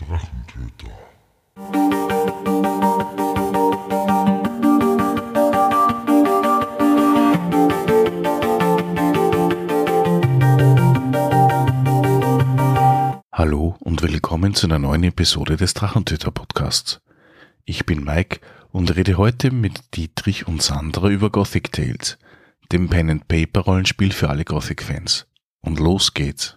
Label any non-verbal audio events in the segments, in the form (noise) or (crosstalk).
Drachentöter. Hallo und willkommen zu einer neuen Episode des Drachentöter Podcasts. Ich bin Mike und rede heute mit Dietrich und Sandra über Gothic Tales, dem Pen and Paper Rollenspiel für alle Gothic Fans. Und los geht's.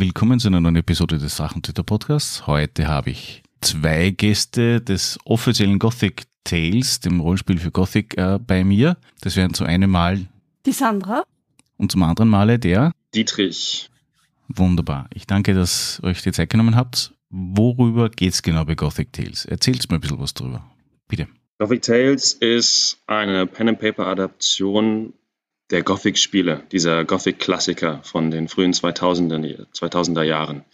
Willkommen zu einer neuen Episode des Drachentöter Podcasts. Heute habe ich zwei Gäste des offiziellen Gothic Tales, dem Rollenspiel für Gothic, äh, bei mir. Das wären zu einem Mal Die Sandra. und zum anderen Male der. Dietrich. Wunderbar. Ich danke, dass ihr euch die Zeit genommen habt. Worüber geht's genau bei Gothic Tales? Erzählt mir ein bisschen was drüber. Bitte. Gothic Tales ist eine Pen-and-Paper-Adaption der Gothic-Spiele, dieser Gothic-Klassiker von den frühen 2000er, 2000er Jahren.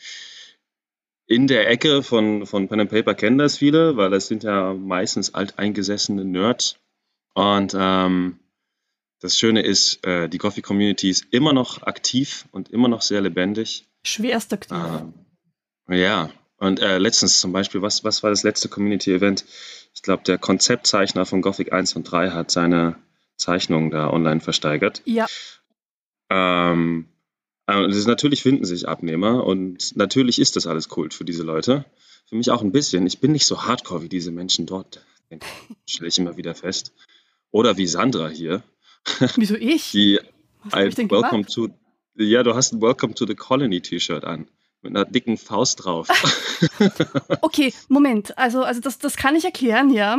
In der Ecke von, von Pen and Paper kennen das viele, weil das sind ja meistens alteingesessene Nerds. Und ähm, das Schöne ist, äh, die Gothic-Community ist immer noch aktiv und immer noch sehr lebendig. Schwerst aktiv. Ähm, ja, und äh, letztens zum Beispiel, was, was war das letzte Community-Event? Ich glaube, der Konzeptzeichner von Gothic 1 und 3 hat seine Zeichnungen da online versteigert. Ja, Ähm, äh, ist, natürlich finden sich Abnehmer und natürlich ist das alles Kult für diese Leute. Für mich auch ein bisschen. Ich bin nicht so hardcore wie diese Menschen dort, (laughs) stelle ich immer wieder fest. Oder wie Sandra hier, (laughs) wieso ich? die Was ein ich denn Welcome gemacht? to, ja, du hast ein Welcome to the Colony T-Shirt an. Mit einer dicken Faust drauf. (laughs) Okay, Moment. Also, also das, das kann ich erklären, ja.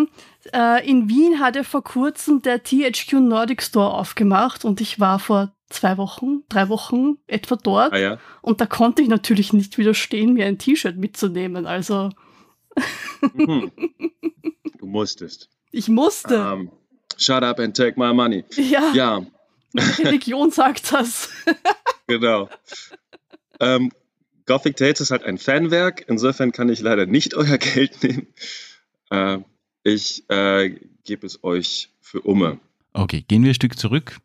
Äh, in Wien hat ja vor kurzem der THQ Nordic Store aufgemacht und ich war vor zwei Wochen, drei Wochen etwa dort. ah ja. Und da konnte ich natürlich nicht widerstehen, mir ein T-Shirt mitzunehmen. Also, Mhm. (laughs) Du musstest. ich musste. Ähm, shut up and take my money. ja, Ja, meine Religion sagt das. (laughs) genau. Ähm, Gothic Tales ist halt ein Fanwerk. Insofern kann ich leider nicht (laughs) euer Geld nehmen. Äh, ich äh, gebe es euch für Umme. Okay, gehen wir ein Stück zurück.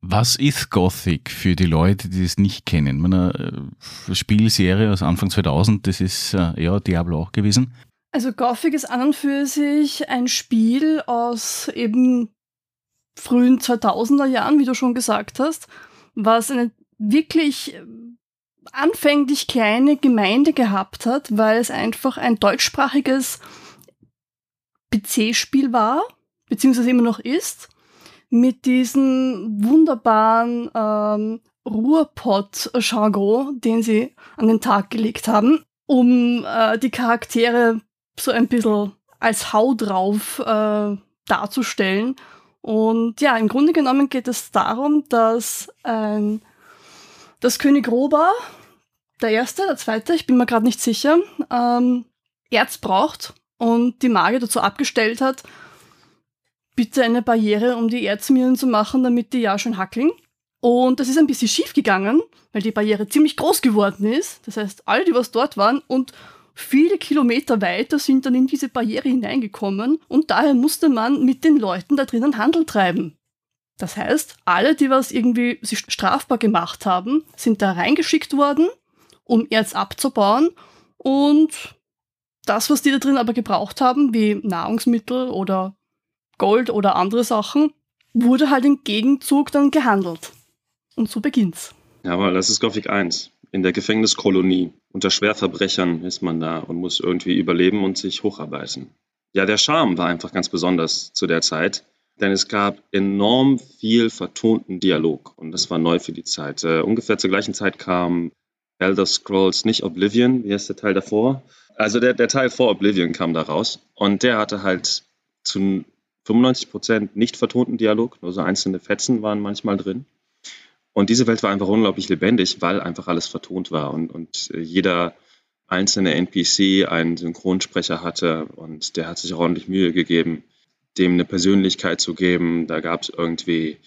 Was ist Gothic für die Leute, die es nicht kennen? Meine äh, Spielserie aus Anfang 2000, das ist äh, ja Diablo auch gewesen. Also Gothic ist an und für sich ein Spiel aus eben frühen 2000er Jahren, wie du schon gesagt hast, was eine wirklich anfänglich kleine Gemeinde gehabt hat, weil es einfach ein deutschsprachiges PC-Spiel war, beziehungsweise immer noch ist, mit diesem wunderbaren ähm, Ruhrpott-Jargon, den sie an den Tag gelegt haben, um äh, die Charaktere so ein bisschen als Hau drauf äh, darzustellen. Und ja, im Grunde genommen geht es darum, dass ein, dass König Roba, der erste, der zweite, ich bin mir gerade nicht sicher, ähm, Erz braucht und die Magier dazu abgestellt hat, bitte eine Barriere, um die Erzminen zu machen, damit die ja schon hackeln. Und das ist ein bisschen schief gegangen, weil die Barriere ziemlich groß geworden ist. Das heißt, alle, die was dort waren und viele Kilometer weiter sind dann in diese Barriere hineingekommen und daher musste man mit den Leuten da drinnen Handel treiben. Das heißt, alle, die was irgendwie sich strafbar gemacht haben, sind da reingeschickt worden, um Erz abzubauen und das, was die da drin aber gebraucht haben, wie Nahrungsmittel oder Gold oder andere Sachen, wurde halt im Gegenzug dann gehandelt. Und so beginnt's. Jawohl, das ist Gothic 1. In der Gefängniskolonie. Unter Schwerverbrechern ist man da und muss irgendwie überleben und sich hocharbeiten. Ja, der Charme war einfach ganz besonders zu der Zeit, denn es gab enorm viel vertonten Dialog und das war neu für die Zeit. Äh, ungefähr zur gleichen Zeit kam Elder Scrolls, nicht Oblivion, wie heißt der Teil davor? Also der, der Teil vor Oblivion kam da raus und der hatte halt zu 95% nicht vertonten Dialog, nur so einzelne Fetzen waren manchmal drin. Und diese Welt war einfach unglaublich lebendig, weil einfach alles vertont war und, und äh, jeder einzelne NPC einen Synchronsprecher hatte und der hat sich ordentlich Mühe gegeben, dem eine Persönlichkeit zu geben. Da gab es irgendwie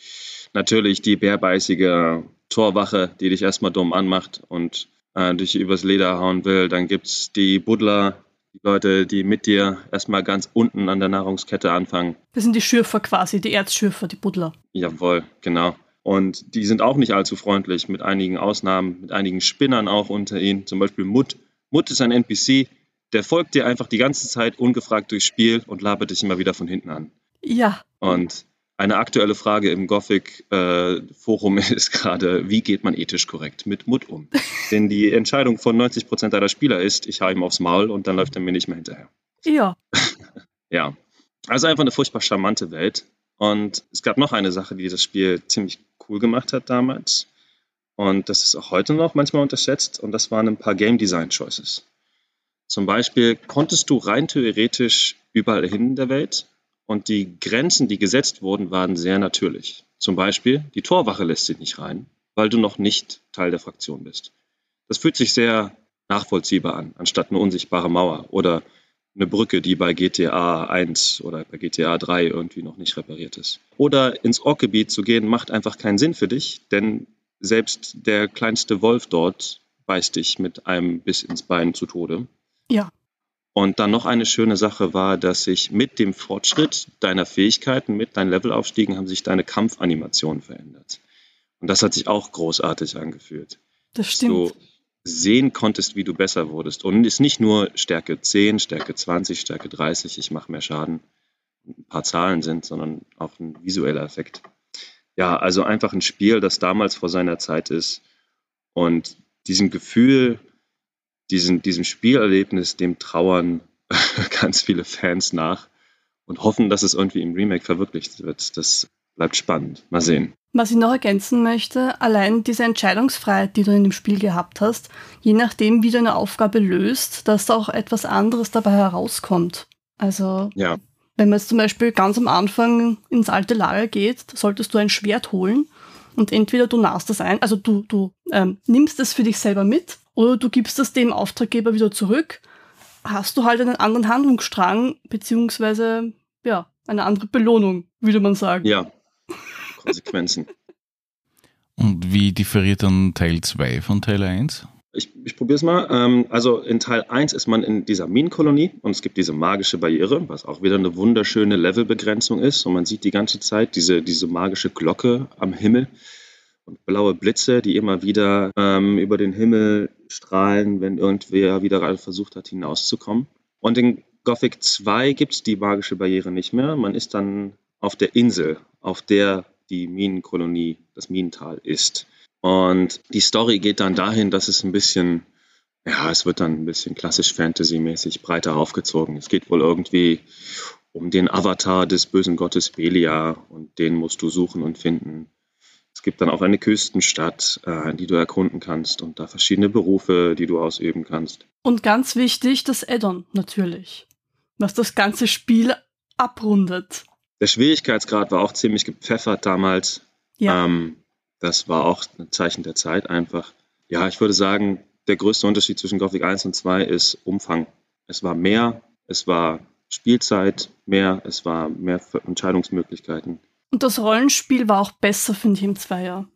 natürlich die bärbeißige Torwache, die dich erstmal dumm anmacht und äh, dich übers Leder hauen will. Dann gibt es die Buddler, die Leute, die mit dir erstmal ganz unten an der Nahrungskette anfangen. Das sind die Schürfer quasi, die Erzschürfer, die Buddler. Jawohl, genau. Und die sind auch nicht allzu freundlich, mit einigen Ausnahmen, mit einigen Spinnern auch unter ihnen. Zum Beispiel Mut Mut ist ein NPC, der folgt dir einfach die ganze Zeit ungefragt durchs Spiel und labert dich immer wieder von hinten an. Ja. Und eine aktuelle Frage im Gothic-Forum äh, (laughs) ist gerade, wie geht man ethisch korrekt mit Mut um? (laughs) Denn die Entscheidung von 90 Prozent aller Spieler ist, ich hau ihm aufs Maul und dann läuft er mir nicht mehr hinterher. Ja. (laughs) ja. Also einfach eine furchtbar charmante Welt. Und es gab noch eine Sache, die das Spiel ziemlich cool gemacht hat damals. Und das ist auch heute noch manchmal unterschätzt. Und das waren ein paar Game Design Choices. Zum Beispiel konntest du rein theoretisch überall hin in der Welt und die Grenzen, die gesetzt wurden, waren sehr natürlich. Zum Beispiel, die Torwache lässt sich nicht rein, weil du noch nicht Teil der Fraktion bist. Das fühlt sich sehr nachvollziehbar an, anstatt eine unsichtbare Mauer oder eine Brücke, die bei GTA 1 oder bei GTA 3 irgendwie noch nicht repariert ist. Oder ins Orkgebiet zu gehen, macht einfach keinen Sinn für dich, denn selbst der kleinste Wolf dort beißt dich mit einem Biss ins Bein zu Tode. Ja. Und dann noch eine schöne Sache war, dass sich mit dem Fortschritt deiner Fähigkeiten, mit deinen Levelaufstiegen, haben sich deine Kampfanimationen verändert. Und das hat sich auch großartig angefühlt. Das stimmt. Dass du sehen konntest, wie du besser wurdest. Und es ist nicht nur Stärke 10, Stärke 20, Stärke 30, ich mache mehr Schaden, ein paar Zahlen sind, sondern auch ein visueller Effekt. Ja, also einfach ein Spiel, das damals vor seiner Zeit ist und diesem Gefühl diesen, diesem Spielerlebnis, dem trauern (laughs) ganz viele Fans nach und hoffen, dass es irgendwie im Remake verwirklicht wird. Das bleibt spannend. Mal sehen. Was ich noch ergänzen möchte, allein diese Entscheidungsfreiheit, die du in dem Spiel gehabt hast, je nachdem, wie du eine Aufgabe löst, dass da auch etwas anderes dabei herauskommt. Also, ja. wenn man jetzt zum Beispiel ganz am Anfang ins alte Lager geht, solltest du ein Schwert holen und entweder du nahst das ein, also du, du ähm, nimmst es für dich selber mit oder du gibst das dem Auftraggeber wieder zurück, hast du halt einen anderen Handlungsstrang, beziehungsweise, ja, eine andere Belohnung, würde man sagen. Ja, Konsequenzen. (laughs) Und wie differiert dann Teil 2 von Teil 1? Ich, ich probiere es mal. Ähm, also in Teil 1 ist man in dieser Minenkolonie und es gibt diese magische Barriere, was auch wieder eine wunderschöne Levelbegrenzung ist. Und man sieht die ganze Zeit diese, diese magische Glocke am Himmel und blaue Blitze, die immer wieder ähm, über den Himmel strahlen, wenn irgendwer wieder versucht hat, hinauszukommen. Und in Gothic 2 gibt es die magische Barriere nicht mehr. Man ist dann auf der Insel, auf der die Minenkolonie, das Minental ist. Und die Story geht dann dahin, dass es ein bisschen, ja, es wird dann ein bisschen klassisch Fantasy-mäßig breiter aufgezogen. Es geht wohl irgendwie um den Avatar des bösen Gottes Belia und den musst du suchen und finden. Es gibt dann auch eine Küstenstadt, äh, die du erkunden kannst und da verschiedene Berufe, die du ausüben kannst. Und ganz wichtig, das Addon natürlich, was das ganze Spiel abrundet. Der Schwierigkeitsgrad war auch ziemlich gepfeffert damals. Ja. Ähm, das war auch ein Zeichen der Zeit einfach. Ja, ich würde sagen, der größte Unterschied zwischen Gothic 1 und 2 ist Umfang. Es war mehr, es war Spielzeit mehr, es war mehr Entscheidungsmöglichkeiten. Und das Rollenspiel war auch besser, finde ich, im Zweier.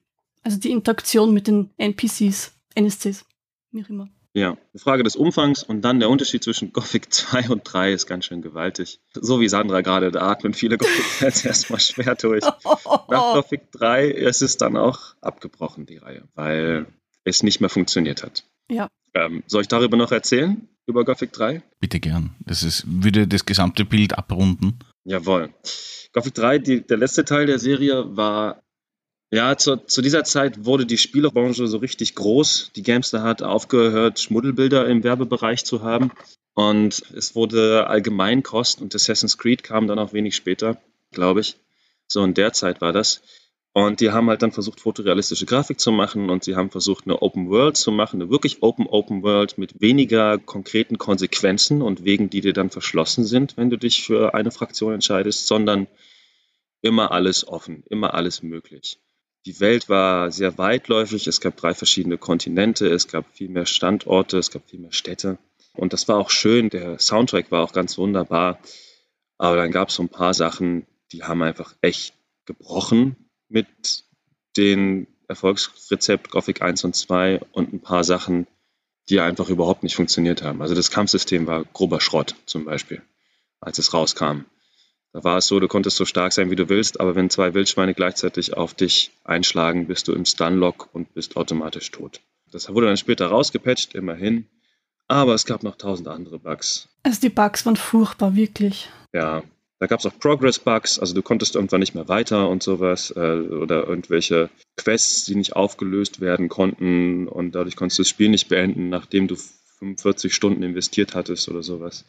Also die Interaktion mit den NPCs, NSCs, wie auch immer. Ja, eine Frage des Umfangs und dann der Unterschied zwischen Gothic 2 und 3 ist ganz schön gewaltig. So wie Sandra gerade, da atmen viele Gothic-Fans (laughs) erstmal schwer durch. Nach Gothic 3 ist es dann auch abgebrochen, die Reihe, weil es nicht mehr funktioniert hat. Ja. Ähm, soll ich darüber noch erzählen, über Gothic 3? Bitte gern. Das ist, würde das gesamte Bild abrunden. Jawohl. Gothic 3, die, der letzte Teil der Serie war ja, zu, zu, dieser Zeit wurde die Spielebranche so richtig groß. Die Gamester hat aufgehört, Schmuddelbilder im Werbebereich zu haben. Und es wurde allgemein Kost und Assassin's Creed kam dann auch wenig später, glaube ich. So in der Zeit war das. Und die haben halt dann versucht, fotorealistische Grafik zu machen und sie haben versucht, eine Open World zu machen, eine wirklich Open Open World mit weniger konkreten Konsequenzen und Wegen, die dir dann verschlossen sind, wenn du dich für eine Fraktion entscheidest, sondern immer alles offen, immer alles möglich. Die Welt war sehr weitläufig. Es gab drei verschiedene Kontinente, es gab viel mehr Standorte, es gab viel mehr Städte. Und das war auch schön. Der Soundtrack war auch ganz wunderbar. Aber dann gab es so ein paar Sachen, die haben einfach echt gebrochen mit den Erfolgsrezept Gothic 1 und 2 und ein paar Sachen, die einfach überhaupt nicht funktioniert haben. Also das Kampfsystem war grober Schrott zum Beispiel, als es rauskam. Da war es so, du konntest so stark sein, wie du willst, aber wenn zwei Wildschweine gleichzeitig auf dich einschlagen, bist du im Stunlock und bist automatisch tot. Das wurde dann später rausgepatcht, immerhin. Aber es gab noch tausend andere Bugs. Also die Bugs waren furchtbar, wirklich. Ja, da gab es auch Progress-Bugs, also du konntest irgendwann nicht mehr weiter und sowas äh, oder irgendwelche Quests, die nicht aufgelöst werden konnten und dadurch konntest du das Spiel nicht beenden, nachdem du 45 Stunden investiert hattest oder sowas.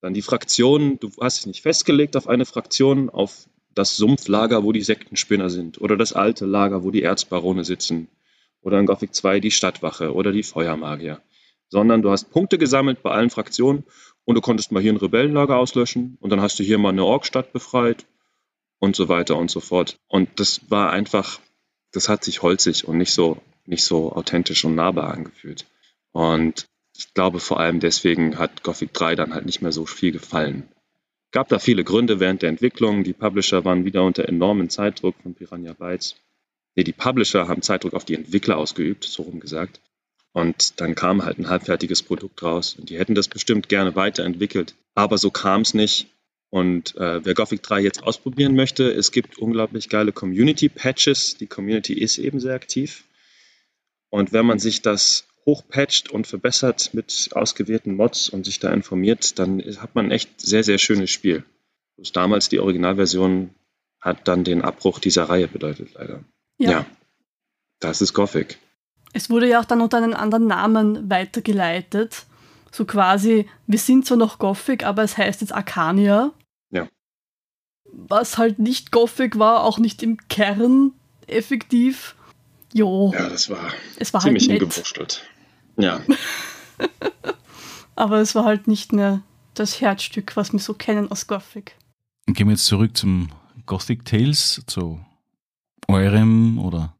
Dann die Fraktionen, du hast dich nicht festgelegt auf eine Fraktion, auf das Sumpflager, wo die Sektenspinner sind oder das alte Lager, wo die Erzbarone sitzen oder in Gothic 2 die Stadtwache oder die Feuermagier, sondern du hast Punkte gesammelt bei allen Fraktionen und du konntest mal hier ein Rebellenlager auslöschen und dann hast du hier mal eine Orkstadt befreit und so weiter und so fort. Und das war einfach, das hat sich holzig und nicht so, nicht so authentisch und nahbar angefühlt. Und ich glaube vor allem deswegen hat Gothic 3 dann halt nicht mehr so viel gefallen. Gab da viele Gründe während der Entwicklung. Die Publisher waren wieder unter enormen Zeitdruck von Piranha Bytes. Nee, die Publisher haben Zeitdruck auf die Entwickler ausgeübt, so rum gesagt. Und dann kam halt ein halbfertiges Produkt raus. Und die hätten das bestimmt gerne weiterentwickelt. Aber so kam es nicht. Und äh, wer Gothic 3 jetzt ausprobieren möchte, es gibt unglaublich geile Community-Patches. Die Community ist eben sehr aktiv. Und wenn man sich das hochpatcht und verbessert mit ausgewählten Mods und sich da informiert, dann hat man echt sehr, sehr schönes Spiel. Bloß damals die Originalversion hat dann den Abbruch dieser Reihe bedeutet, leider. Ja. ja das ist Gothic. Es wurde ja auch dann unter einem anderen Namen weitergeleitet. So quasi, wir sind zwar noch Gothic, aber es heißt jetzt Arcania. Ja. Was halt nicht Gothic war, auch nicht im Kern effektiv. Jo. Ja, das war, es war ziemlich halt hingewurschtelt. Ja. (laughs) aber es war halt nicht mehr das Herzstück, was wir so kennen aus Gothic. Gehen wir jetzt zurück zum Gothic Tales, zu eurem oder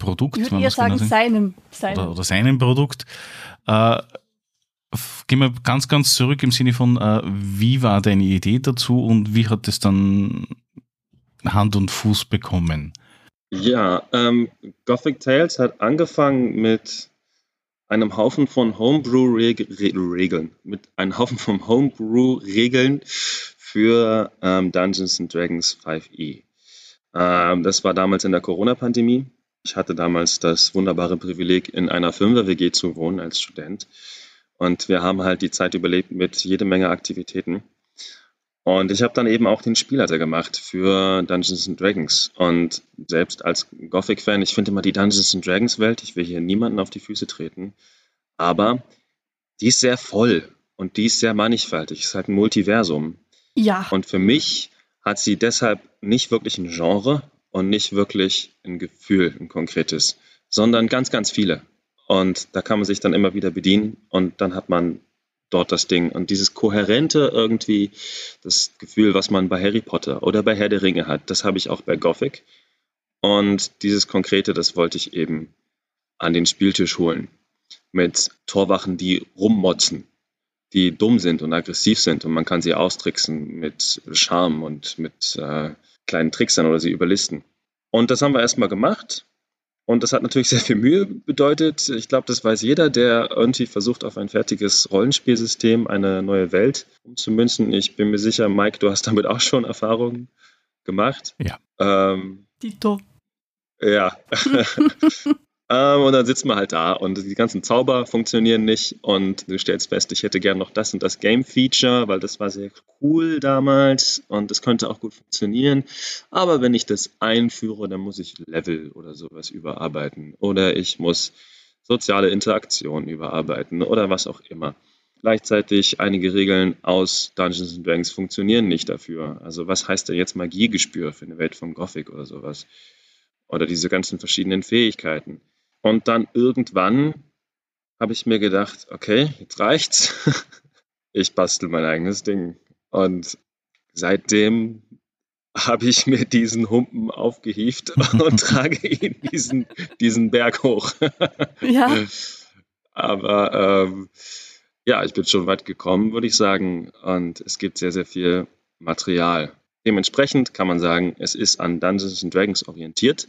Produkt. Ich würde eher sagen, seinem, seinem. Oder, oder seinem Produkt. Äh, gehen wir ganz, ganz zurück im Sinne von, äh, wie war deine Idee dazu und wie hat es dann Hand und Fuß bekommen? Ja, ähm, Gothic Tales hat angefangen mit einem Haufen von Homebrew-Regeln, mit einem Haufen von Homebrew-Regeln für ähm, Dungeons and Dragons 5e. Ähm, das war damals in der Corona-Pandemie. Ich hatte damals das wunderbare Privileg, in einer Fünfer-WG zu wohnen als Student. Und wir haben halt die Zeit überlebt mit jede Menge Aktivitäten. Und ich habe dann eben auch den Spielleiter gemacht für Dungeons and Dragons. Und selbst als Gothic-Fan, ich finde immer die Dungeons and Dragons-Welt, ich will hier niemanden auf die Füße treten, aber die ist sehr voll und die ist sehr mannigfaltig. Es ist halt ein Multiversum. Ja. Und für mich hat sie deshalb nicht wirklich ein Genre, und nicht wirklich ein Gefühl, ein konkretes, sondern ganz, ganz viele. Und da kann man sich dann immer wieder bedienen und dann hat man dort das Ding. Und dieses kohärente irgendwie, das Gefühl, was man bei Harry Potter oder bei Herr der Ringe hat, das habe ich auch bei Gothic. Und dieses Konkrete, das wollte ich eben an den Spieltisch holen. Mit Torwachen, die rummotzen, die dumm sind und aggressiv sind und man kann sie austricksen mit Charme und mit äh, kleinen Tricks dann oder sie überlisten. Und das haben wir erstmal gemacht. Und das hat natürlich sehr viel Mühe bedeutet. Ich glaube, das weiß jeder, der irgendwie versucht, auf ein fertiges Rollenspielsystem eine neue Welt umzumünzen. Ich bin mir sicher, Mike, du hast damit auch schon Erfahrungen gemacht. Ja. Ähm, Dito. Ja. (laughs) (laughs) Ähm, und dann sitzt man halt da und die ganzen Zauber funktionieren nicht und du stellst fest, ich hätte gern noch das und das Game-Feature, weil das war sehr cool damals und das könnte auch gut funktionieren. Aber wenn ich das einführe, dann muss ich Level oder sowas überarbeiten oder ich muss soziale Interaktion überarbeiten oder was auch immer. Gleichzeitig einige Regeln aus Dungeons Dragons funktionieren nicht dafür. Also was heißt denn jetzt Magiegespür für eine Welt von Gothic oder sowas? Oder diese ganzen verschiedenen Fähigkeiten. Und dann irgendwann habe ich mir gedacht, okay, jetzt reicht's. (laughs) Ich bastel mein eigenes Ding. Und seitdem habe ich mir diesen Humpen aufgehieft (laughs) und (laughs) trage ihn diesen, diesen Berg hoch. Ja. Aber ähm, ja, ich bin schon weit gekommen, würde ich sagen. Und es gibt sehr, sehr viel Material. Dementsprechend kann man sagen, es ist an Dungeons Dragons orientiert.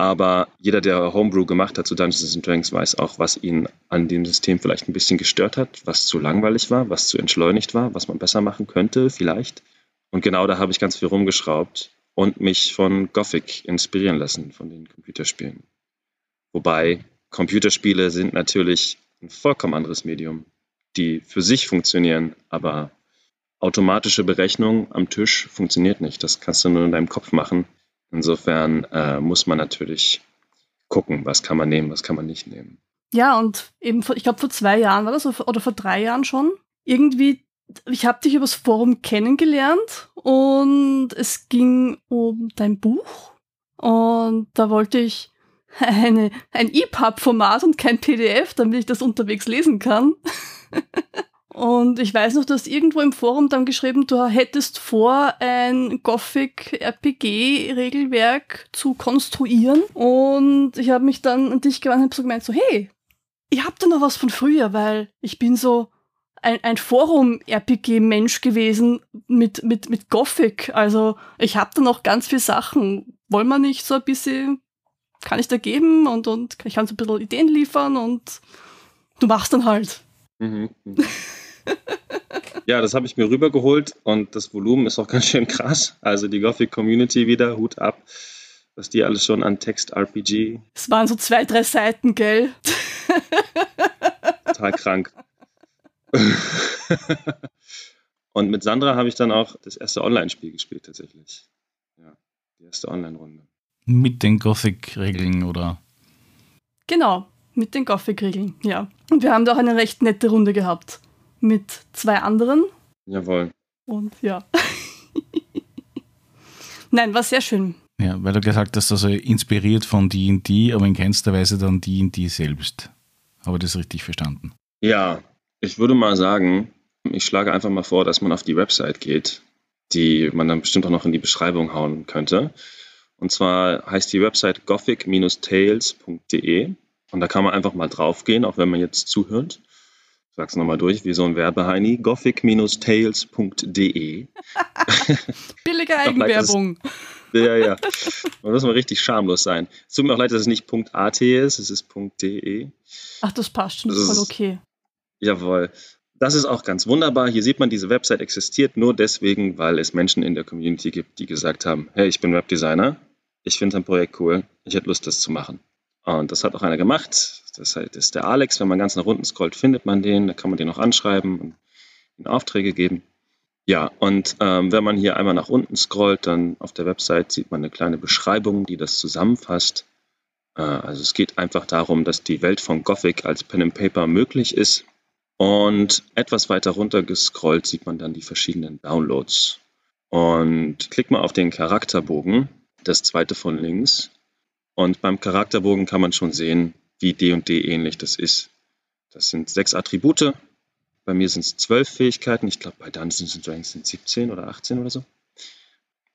Aber jeder, der Homebrew gemacht hat zu Dungeons Dragons, weiß auch, was ihn an dem System vielleicht ein bisschen gestört hat, was zu langweilig war, was zu entschleunigt war, was man besser machen könnte, vielleicht. Und genau da habe ich ganz viel rumgeschraubt und mich von Gothic inspirieren lassen, von den Computerspielen. Wobei Computerspiele sind natürlich ein vollkommen anderes Medium, die für sich funktionieren, aber automatische Berechnung am Tisch funktioniert nicht. Das kannst du nur in deinem Kopf machen. Insofern äh, muss man natürlich gucken, was kann man nehmen, was kann man nicht nehmen. Ja, und eben, vor, ich glaube, vor zwei Jahren war das, oder vor drei Jahren schon. Irgendwie, ich habe dich übers Forum kennengelernt und es ging um dein Buch. Und da wollte ich (laughs) eine, ein EPUB-Format und kein PDF, damit ich das unterwegs lesen kann. (laughs) und ich weiß noch, du hast irgendwo im Forum dann geschrieben, du hättest vor, ein Gothic-RPG-Regelwerk zu konstruieren. Und ich habe mich dann an dich gewandt und habe so gemeint, so, hey, ich hab da noch was von früher, weil ich bin so ein, ein Forum-RPG-Mensch gewesen mit, mit, mit Gothic. Also ich hab da noch ganz viele Sachen. Wollen wir nicht so ein bisschen, kann ich da geben und, und ich kann so ein bisschen Ideen liefern und du machst dann halt. Mhm. mhm. ja, das habe ich mir rübergeholt und das Volumen ist auch (laughs) ganz schön krass. Also die Gothic Community wieder, Hut ab, was die alles schon an Text-RPG. Es waren so zwei, drei Seiten, gell? Total krank. (laughs) und mit Sandra habe ich dann auch das erste Online-Spiel gespielt, tatsächlich. Ja, die erste Online-Runde. Mit den Gothic-Regeln, oder? Genau, mit den Gothic-Regeln, ja. Und wir haben da auch eine recht nette Runde gehabt. Mit zwei anderen. Jawohl. Und ja. (laughs) Nein, war sehr schön. Ja, weil du gesagt hast, also inspiriert von D&D, aber in keinster Weise dann D&D selbst. Habe ich das richtig verstanden? Ja, ich würde mal sagen, ich schlage einfach mal vor, dass man auf die Website geht, die man dann bestimmt auch noch in die Beschreibung hauen könnte. Und zwar heißt die Website gothic-tales.de und da kann man einfach mal draufgehen, auch wenn man jetzt zuhört. Ich sag's nochmal durch, wie so ein Werbeheini. gothic-tales.de (laughs) Billige Eigenwerbung. ja, ja. Man muss mal richtig schamlos sein. Es tut mir auch leid, dass es nicht .at ist, es ist .de. Ach, das passt schon, das ist voll okay. Jawohl. Das ist auch ganz wunderbar. Hier sieht man, diese Website existiert nur deswegen, weil es Menschen in der Community gibt, die gesagt haben, hey, ich bin Webdesigner, ich finde dein Projekt cool, ich hätte Lust, das zu machen. Und das hat auch einer gemacht. Das ist der Alex. Wenn man ganz nach unten scrollt, findet man den. Da kann man den auch anschreiben und ihm Aufträge geben. Ja, und ähm, wenn man hier einmal nach unten scrollt, dann auf der Website sieht man eine kleine Beschreibung, die das zusammenfasst. Äh, also es geht einfach darum, dass die Welt von Gothic als Pen and Paper möglich ist. Und etwas weiter runter gescrollt sieht man dann die verschiedenen Downloads. Und klick mal auf den Charakterbogen, das zweite von links. Und beim Charakterbogen kann man schon sehen, wie D und D ähnlich das ist. Das sind sechs Attribute. Bei mir sind es zwölf Fähigkeiten. Ich glaube, bei Dungeons Dragons sind es 17 oder 18 oder so.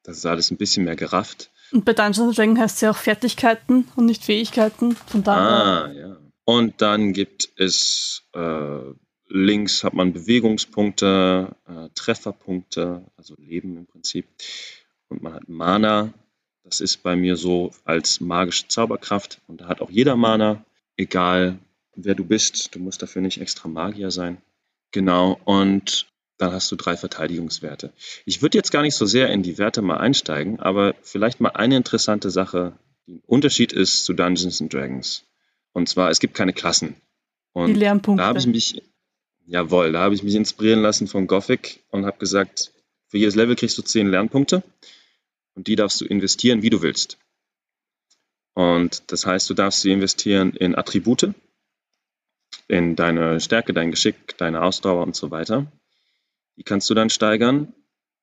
Das ist alles ein bisschen mehr gerafft. Und bei Dungeons Dragons heißt es ja auch Fertigkeiten und nicht Fähigkeiten. Von daher. Ah, ja. Und dann gibt es äh, Links hat man Bewegungspunkte, äh, Trefferpunkte, also Leben im Prinzip. Und man hat Mana. Das ist bei mir so als magische Zauberkraft. Und da hat auch jeder Mana, egal wer du bist. Du musst dafür nicht extra Magier sein. Genau. Und dann hast du drei Verteidigungswerte. Ich würde jetzt gar nicht so sehr in die Werte mal einsteigen, aber vielleicht mal eine interessante Sache, die ein Unterschied ist zu Dungeons and Dragons. Und zwar, es gibt keine Klassen. Und die Lernpunkte. Da habe ich mich, Jawohl, da habe ich mich inspirieren lassen von Gothic und habe gesagt, für jedes Level kriegst du 10 Lernpunkte und die darfst du investieren, wie du willst. Und das heißt, du darfst sie investieren in Attribute, in deine Stärke, dein Geschick, deine Ausdauer und so weiter. Die kannst du dann steigern.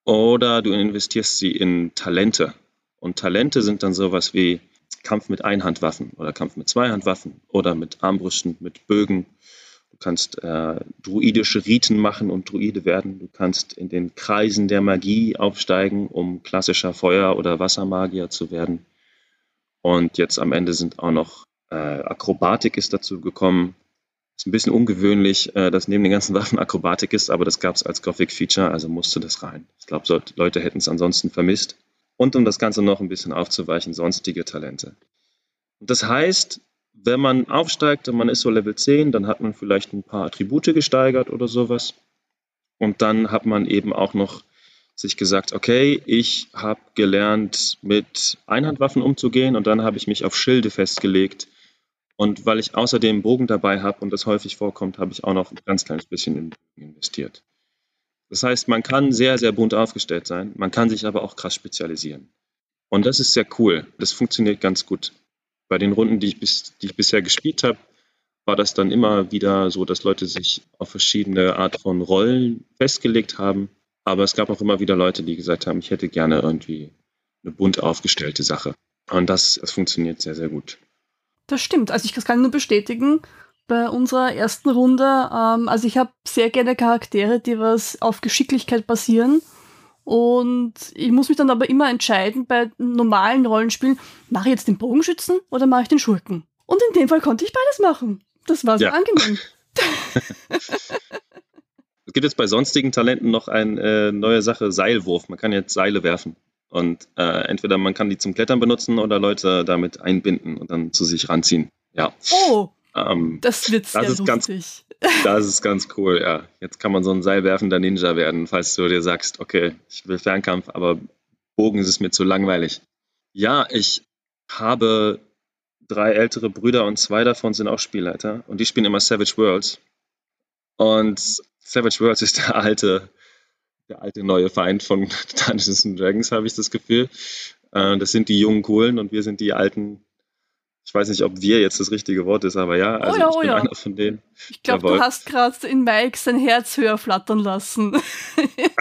Oder du investierst sie in Talente. Und Talente sind dann sowas wie Kampf mit Einhandwaffen oder Kampf mit Zweihandwaffen oder mit Armbrüsten, mit Bögen kannst äh, druidische Riten machen und Druide werden. Du kannst in den Kreisen der Magie aufsteigen, um klassischer Feuer- oder Wassermagier zu werden. Und jetzt am Ende sind auch noch äh, Akrobatik ist dazu gekommen. Ist ein bisschen ungewöhnlich, äh, dass neben den ganzen (laughs) Waffen Akrobatik ist, aber das gab es als Gothic-Feature, also musste das rein. Ich glaube, so, Leute hätten es ansonsten vermisst. Und um das Ganze noch ein bisschen aufzuweichen, sonstige Talente. Und das heißt, wenn man aufsteigt und man ist so Level 10, dann hat man vielleicht ein paar Attribute gesteigert oder sowas. Und dann hat man eben auch noch sich gesagt, okay, ich habe gelernt, mit Einhandwaffen umzugehen und dann habe ich mich auf Schilde festgelegt Und weil ich außerdem Bogen dabei habe und das häufig vorkommt, habe ich auch noch ein ganz kleines bisschen in Bogen investiert. Das heißt, man kann sehr, sehr bunt aufgestellt sein, man kann sich aber auch krass spezialisieren. Und das ist sehr cool. Das funktioniert ganz gut. Bei den Runden, die ich, bis, die ich bisher gespielt habe, war das dann immer wieder so, dass Leute sich auf verschiedene Art von Rollen festgelegt haben. Aber es gab auch immer wieder Leute, die gesagt haben, ich hätte gerne irgendwie eine bunt aufgestellte Sache. Und das, das funktioniert sehr, sehr gut. Das stimmt. Also ich kann nur bestätigen, bei unserer ersten Runde, ähm, also ich habe sehr gerne Charaktere, die was auf Geschicklichkeit basieren. Und ich muss mich dann aber immer entscheiden bei normalen Rollenspielen, mache ich jetzt den Bogenschützen oder mache ich den Schurken? Und in dem Fall konnte ich beides machen. Das war sehr ja. angenehm. (laughs) (laughs) es gibt jetzt bei sonstigen Talenten noch eine äh, neue Sache, Seilwurf. Man kann jetzt Seile werfen. Und äh, entweder man kann die zum Klettern benutzen oder Leute damit einbinden und dann zu sich ranziehen. Ja. Oh, ähm, das wird sehr das ist lustig. Ganz, das ist ganz cool, ja. Jetzt kann man so ein seilwerfender Ninja werden, falls du dir sagst, okay, ich will Fernkampf, aber Bogen ist mir zu langweilig. Ja, ich habe drei ältere Brüder und zwei davon sind auch Spielleiter und die spielen immer Savage Worlds. Und Savage Worlds ist der alte der alte neue Feind von (laughs) Dungeons Dragons, habe ich das Gefühl. Äh, das sind die jungen Coolen und wir sind die alten. Ich weiß nicht, ob wir jetzt das richtige Wort ist, aber ja, also oh ja, ich oh bin ja. einer von denen. Ich glaube, du hast gerade in Mike sein Herz höher flattern lassen. (laughs)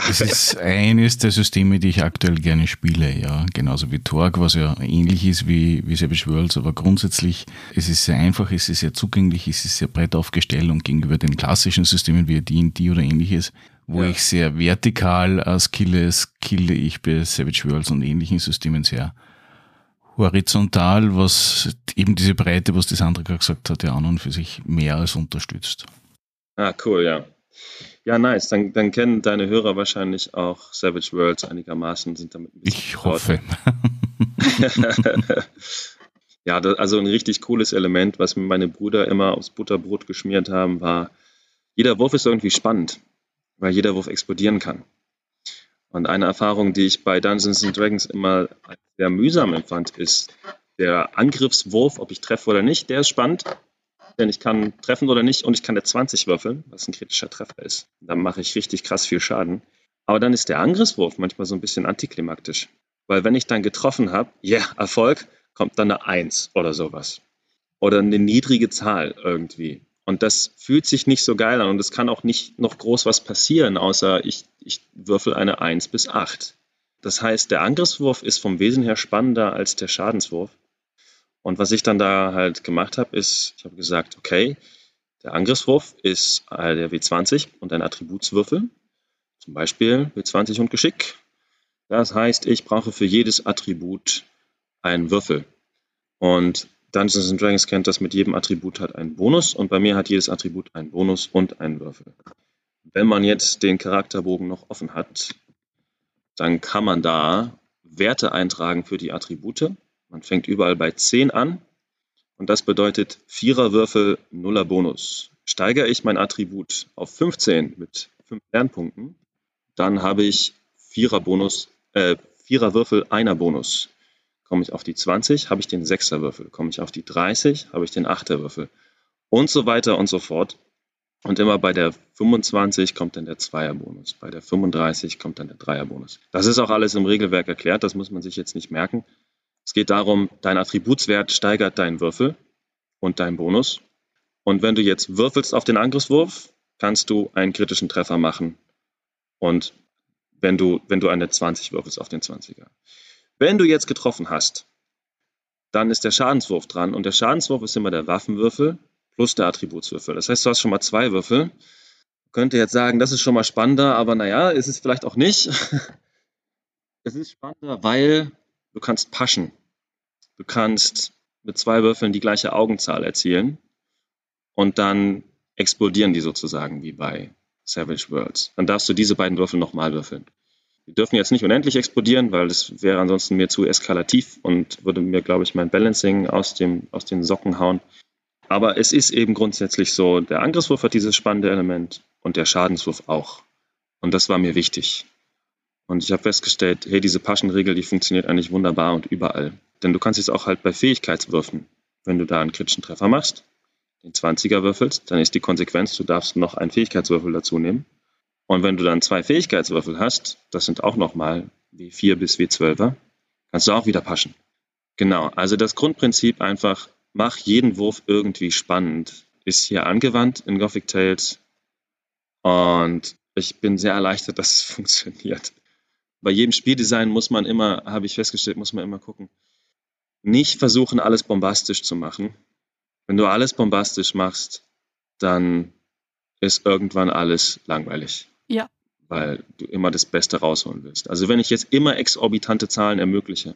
Das ist eines der Systeme, die ich aktuell gerne spiele, ja. Genauso wie Torg, was ja ähnlich ist wie, wie Savage Worlds, aber grundsätzlich, es ist sehr einfach, es ist sehr zugänglich, es ist sehr breit aufgestellt und gegenüber den klassischen Systemen wie D&D oder ähnliches wo ja. ich sehr vertikal äh, skille, skille ich bei Savage Worlds und ähnlichen Systemen sehr horizontal, was eben diese Breite, was das andere gerade gesagt hat, ja an und für sich mehr als unterstützt. Ah, cool, ja. Ja, nice. Dann, dann kennen deine Hörer wahrscheinlich auch Savage Worlds einigermaßen, sind damit ein bisschen Ich hoffe. (laughs) ja, das, also ein richtig cooles Element, was mir meine Brüder immer aufs Butterbrot geschmiert haben, war, jeder Wurf ist irgendwie spannend weil jeder Wurf explodieren kann. Und eine Erfahrung, die ich bei Dungeons and Dragons immer sehr mühsam empfand, ist der Angriffswurf, ob ich treffe oder nicht, der ist spannend, denn ich kann treffen oder nicht und ich kann der 20 würfeln, was ein kritischer Treffer ist. Dann mache ich richtig krass viel Schaden. Aber dann ist der Angriffswurf manchmal so ein bisschen antiklimaktisch, weil wenn ich dann getroffen habe, ja, yeah, Erfolg, kommt dann eine 1 oder sowas. Oder eine niedrige Zahl irgendwie. Und das fühlt sich nicht so geil an und es kann auch nicht noch groß was passieren, außer ich, ich würfel eine 1 bis 8. Das heißt, der Angriffswurf ist vom Wesen her spannender als der Schadenswurf. Und was ich dann da halt gemacht habe, ist, ich habe gesagt, okay, der Angriffswurf ist der W20 und ein Attributswürfel, zum Beispiel W20 und Geschick. Das heißt, ich brauche für jedes Attribut einen Würfel. Und Dungeons Dragons kennt das, mit jedem Attribut hat einen Bonus und bei mir hat jedes Attribut einen Bonus und einen Würfel. Wenn man jetzt den Charakterbogen noch offen hat, dann kann man da Werte eintragen für die Attribute. Man fängt überall bei 10 an und das bedeutet Viererwürfel, Nuller Bonus. Steigere ich mein Attribut auf 15 mit 5 Lernpunkten, dann habe ich Vierer Bonus, äh, Viererwürfel, einer Bonus. Komme ich auf die 20, habe ich den 6er Würfel. Komme ich auf die 30, habe ich den 8er Würfel. Und so weiter und so fort. Und immer bei der 25 kommt dann der Zweierbonus. Bei der 35 kommt dann der Dreierbonus. Das ist auch alles im Regelwerk erklärt, das muss man sich jetzt nicht merken. Es geht darum, dein Attributswert steigert deinen Würfel und deinen Bonus. Und wenn du jetzt würfelst auf den Angriffswurf, kannst du einen kritischen Treffer machen. Und wenn du, wenn du eine 20 würfelst auf den 20er. Wenn du jetzt getroffen hast, dann ist der Schadenswurf dran und der Schadenswurf ist immer der Waffenwürfel plus der Attributswürfel. Das heißt, du hast schon mal zwei Würfel. Könnte jetzt sagen, das ist schon mal spannender, aber naja, ist es vielleicht auch nicht. (laughs) es ist spannender, weil du kannst paschen. Du kannst mit zwei Würfeln die gleiche Augenzahl erzielen und dann explodieren die sozusagen wie bei Savage Worlds. Dann darfst du diese beiden Würfel nochmal würfeln. Die dürfen jetzt nicht unendlich explodieren, weil das wäre ansonsten mir zu eskalativ und würde mir, glaube ich, mein Balancing aus, dem, aus den Socken hauen. Aber es ist eben grundsätzlich so, der Angriffswurf hat dieses spannende Element und der Schadenswurf auch. Und das war mir wichtig. Und ich habe festgestellt, hey, diese Paschenregel, die funktioniert eigentlich wunderbar und überall. Denn du kannst es auch halt bei Fähigkeitswürfen Wenn du da einen kritischen Treffer machst, den 20er würfelst, dann ist die Konsequenz, du darfst noch einen Fähigkeitswürfel dazu nehmen. Und wenn du dann zwei Fähigkeitswürfel hast, das sind auch nochmal W4 bis W12er, kannst du auch wieder paschen. Genau, also das Grundprinzip einfach, mach jeden Wurf irgendwie spannend, ist hier angewandt in Gothic Tales. Und ich bin sehr erleichtert, (laughs) dass es funktioniert. Bei jedem Spieldesign muss man immer, habe ich festgestellt, muss man immer gucken, nicht versuchen, alles bombastisch zu machen. Wenn du alles bombastisch machst, dann ist irgendwann alles langweilig. Ja. Weil du immer das Beste rausholen willst. Also wenn ich jetzt immer exorbitante Zahlen ermögliche,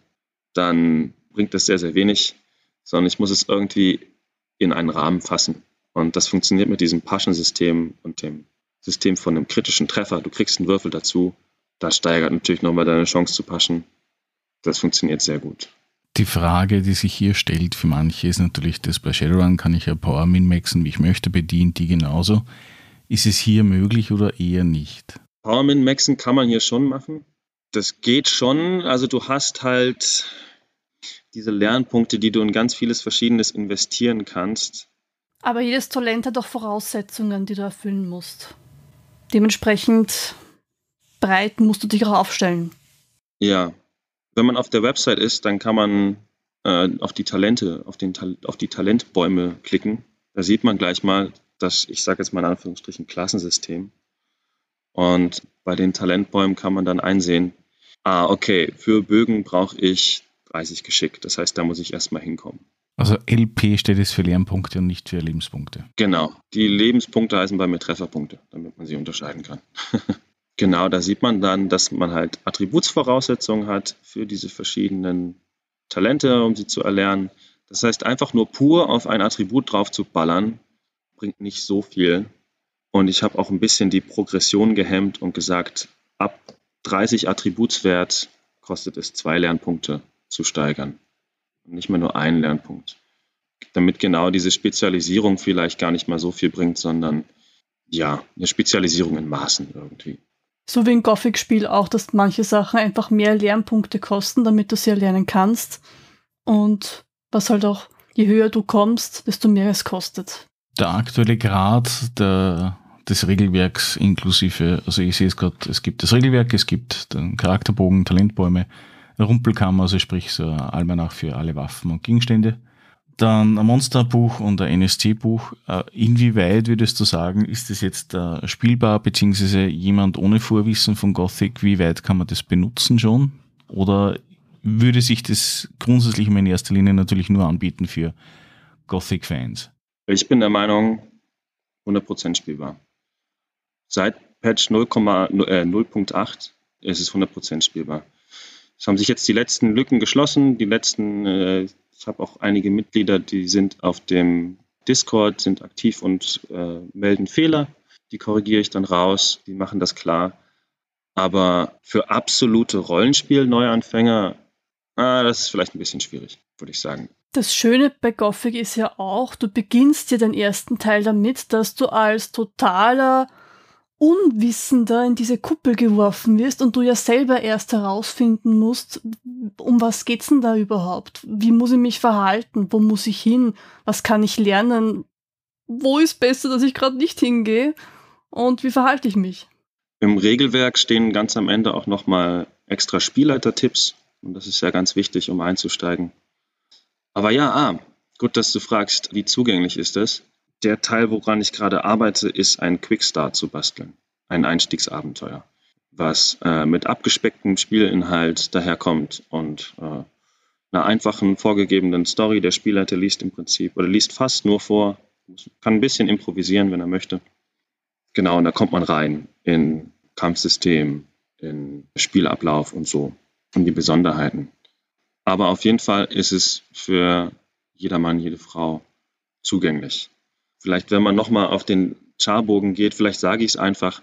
dann bringt das sehr, sehr wenig, sondern ich muss es irgendwie in einen Rahmen fassen. Und das funktioniert mit diesem Paschen-System und dem System von einem kritischen Treffer. Du kriegst einen Würfel dazu. Das steigert natürlich nochmal deine Chance zu paschen. Das funktioniert sehr gut. Die Frage, die sich hier stellt für manche, ist natürlich, dass bei Shadowrun kann ich ja Power Min-Maxen, wie ich möchte, bedienen die genauso. Ist es hier möglich oder eher nicht? Power Min-Maxen kann man hier schon machen. Das geht schon. Also du hast halt diese Lernpunkte, die du in ganz vieles Verschiedenes investieren kannst. Aber jedes Talent hat auch Voraussetzungen, die du erfüllen musst. Dementsprechend breit musst du dich auch aufstellen. Ja, wenn man auf der Website ist, dann kann man äh, auf die Talente, auf, den, auf die Talentbäume klicken. Da sieht man gleich mal das, ich sage jetzt mal in Anführungsstrichen, Klassensystem. Und bei den Talentbäumen kann man dann einsehen, ah, okay, für Bögen brauche ich 30 Geschick. Das heißt, da muss ich erstmal hinkommen. Also LP steht jetzt für Lernpunkte und nicht für Lebenspunkte. Genau. Die Lebenspunkte heißen bei mir Trefferpunkte, damit man sie unterscheiden kann. (laughs) genau, da sieht man dann, dass man halt Attributsvoraussetzungen hat für diese verschiedenen Talente, um sie zu erlernen. Das heißt, einfach nur pur auf ein Attribut drauf zu ballern, bringt nicht so viel. Und ich habe auch ein bisschen die Progression gehemmt und gesagt, ab 30 Attributswert kostet es zwei Lernpunkte zu steigern. Nicht mehr nur einen Lernpunkt. Damit genau diese Spezialisierung vielleicht gar nicht mal so viel bringt, sondern ja, eine Spezialisierung in Maßen irgendwie. So wie ein Gothic-Spiel auch, dass manche Sachen einfach mehr Lernpunkte kosten, damit du sie erlernen kannst. Und was halt auch, je höher du kommst, desto mehr es kostet. Der aktuelle Grad der, des Regelwerks inklusive, also ich sehe es gerade, es gibt das Regelwerk, es gibt den Charakterbogen, Talentbäume, Rumpelkammer, also sprich so ein Almanach für alle Waffen und Gegenstände. Dann ein Monsterbuch und ein NSC-Buch. Äh, inwieweit würdest du sagen, ist das jetzt äh, spielbar, beziehungsweise jemand ohne Vorwissen von Gothic, wie weit kann man das benutzen schon? Oder würde sich das grundsätzlich in erster Linie natürlich nur anbieten für Gothic-Fans? Ich bin der Meinung, 100% spielbar. Seit Patch 0.8 äh, ist es 100% spielbar. Es haben sich jetzt die letzten Lücken geschlossen. Die letzten, äh, ich habe auch einige Mitglieder, die sind auf dem Discord, sind aktiv und äh, melden Fehler. Die korrigiere ich dann raus, die machen das klar. Aber für absolute Rollenspiel-Neuanfänger, ah, das ist vielleicht ein bisschen schwierig, würde ich sagen. Das Schöne bei Gothic ist ja auch, du beginnst ja den ersten Teil damit, dass du als totaler Unwissender in diese Kuppel geworfen wirst und du ja selber erst herausfinden musst, um was geht's denn da überhaupt? Wie muss ich mich verhalten? Wo muss ich hin? Was kann ich lernen? Wo ist besser, dass ich gerade nicht hingehe? Und wie verhalte ich mich? Im Regelwerk stehen ganz am Ende auch nochmal extra Spielleiter-Tipps. Und das ist ja ganz wichtig, um einzusteigen. Aber ja, ah, gut, dass du fragst, wie zugänglich ist das? der Teil, woran ich gerade arbeite, ist ein Quickstart zu basteln. Ein Einstiegsabenteuer, was äh, mit abgespecktem Spielinhalt daherkommt und äh, einer einfachen vorgegebenen Story. Der Spielleiter liest im Prinzip oder liest fast nur vor, kann ein bisschen improvisieren, wenn er möchte. Genau, und da kommt man rein in Kampfsystem, in Spielablauf und so, und die Besonderheiten. Aber auf jeden Fall ist es für jedermann, jede Frau zugänglich. Vielleicht, wenn man nochmal auf den Charbogen geht, vielleicht sage ich es einfach.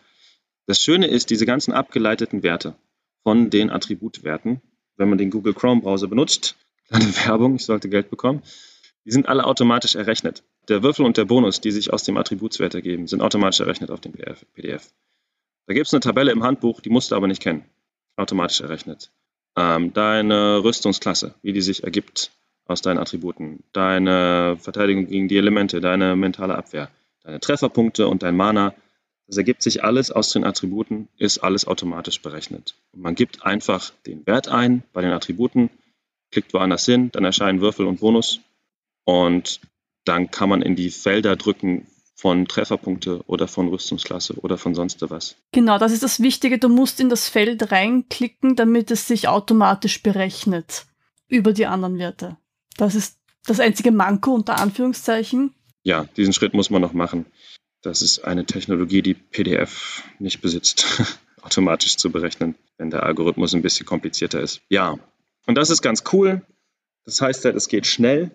Das Schöne ist, diese ganzen abgeleiteten Werte von den Attributwerten, wenn man den Google Chrome Browser benutzt, (laughs) kleine Werbung, ich sollte Geld bekommen, die sind alle automatisch errechnet. Der Würfel und der Bonus, die sich aus dem Attributswert ergeben, sind automatisch errechnet auf dem PDF. Da gibt es eine Tabelle im Handbuch, die musst du aber nicht kennen. Automatisch errechnet. Ähm, deine Rüstungsklasse, wie die sich ergibt aus deinen Attributen, deine Verteidigung gegen die Elemente, deine mentale Abwehr, deine Trefferpunkte und dein Mana. Das ergibt sich alles aus den Attributen, ist alles automatisch berechnet. Und man gibt einfach den Wert ein bei den Attributen, klickt woanders hin, dann erscheinen Würfel und Bonus und dann kann man in die Felder drücken von Trefferpunkte oder von Rüstungsklasse oder von sonst was. Genau, das ist das Wichtige. Du musst in das Feld reinklicken, damit es sich automatisch berechnet über die anderen Werte. Das ist das einzige Manko unter Anführungszeichen. Ja, diesen Schritt muss man noch machen. Das ist eine Technologie, die PDF nicht besitzt, (laughs) automatisch zu berechnen, wenn der Algorithmus ein bisschen komplizierter ist. Ja, und das ist ganz cool. Das heißt halt, es geht schnell,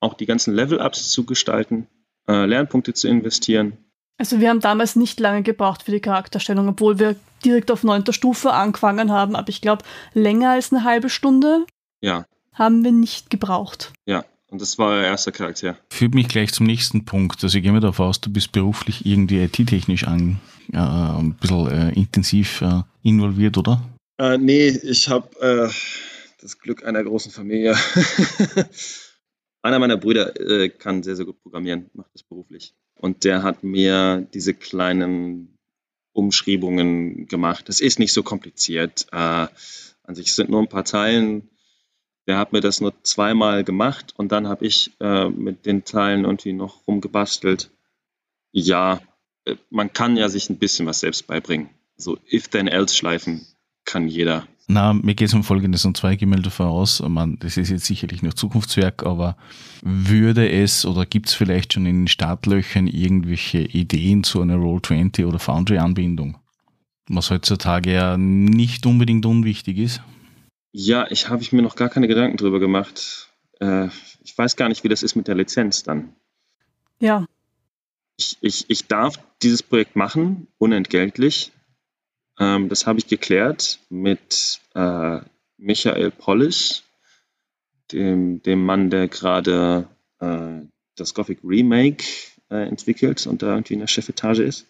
auch die ganzen Level-Ups zu gestalten, äh, Lernpunkte zu investieren. Also wir haben damals nicht lange gebraucht für die Charakterstellung, obwohl wir direkt auf neunter Stufe angefangen haben, aber ich glaube, länger als eine halbe Stunde ja. haben wir nicht gebraucht. Ja, und das war euer erster Charakter. Führt mich gleich zum nächsten Punkt. Also ich gehe mir davon aus, du bist beruflich irgendwie IT-technisch an, äh, ein bisschen äh, intensiv äh, involviert, oder? Äh, nee, ich habe äh, das Glück einer großen Familie. (laughs) Einer meiner Brüder äh, kann sehr, sehr gut programmieren, macht das beruflich. Und der hat mir diese kleinen Umschreibungen gemacht. Das ist nicht so kompliziert. Äh, an sich sind nur ein paar Zeilen. Der hat mir das nur zweimal gemacht und dann habe ich äh, mit den Teilen irgendwie noch rumgebastelt. Ja, äh, man kann ja sich ein bisschen was selbst beibringen. So If-Then-Else-Schleifen kann jeder. Na, mir geht es um Folgendes, und zwar ich gehe mal davon aus, man, das ist jetzt sicherlich noch Zukunftswerk, aber würde es oder gibt es vielleicht schon in den Startlöchern irgendwelche Ideen zu einer Roll20 oder Foundry-Anbindung? Was heutzutage ja nicht unbedingt unwichtig ist. Ja, ich habe ich mir noch gar keine Gedanken drüber gemacht. Äh, ich weiß gar nicht, wie das ist mit der Lizenz dann. Ja. Ich, ich, ich darf dieses Projekt machen, unentgeltlich. Ähm, das habe ich geklärt mit äh, Michael Pollis, dem, dem Mann, der gerade äh, das Gothic Remake äh, entwickelt und da irgendwie in der Chefetage ist.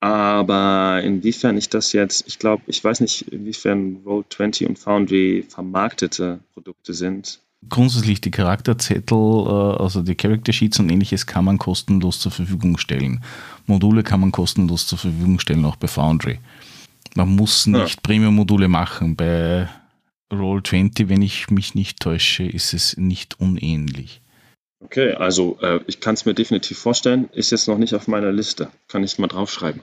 Aber inwiefern ich das jetzt, ich glaube, ich weiß nicht, inwiefern Roll20 und Foundry vermarktete Produkte sind grundsätzlich die Charakterzettel, äh, also die Character Sheets und ähnliches kann man kostenlos zur Verfügung stellen. Module kann man kostenlos zur Verfügung stellen, auch bei Foundry. Man muss nicht ja. Premium-Module machen. Bei Roll20, wenn ich mich nicht täusche, ist es nicht unähnlich. Okay, also äh, ich kann es mir definitiv vorstellen. Ist jetzt noch nicht auf meiner Liste. Kann ich es mal draufschreiben.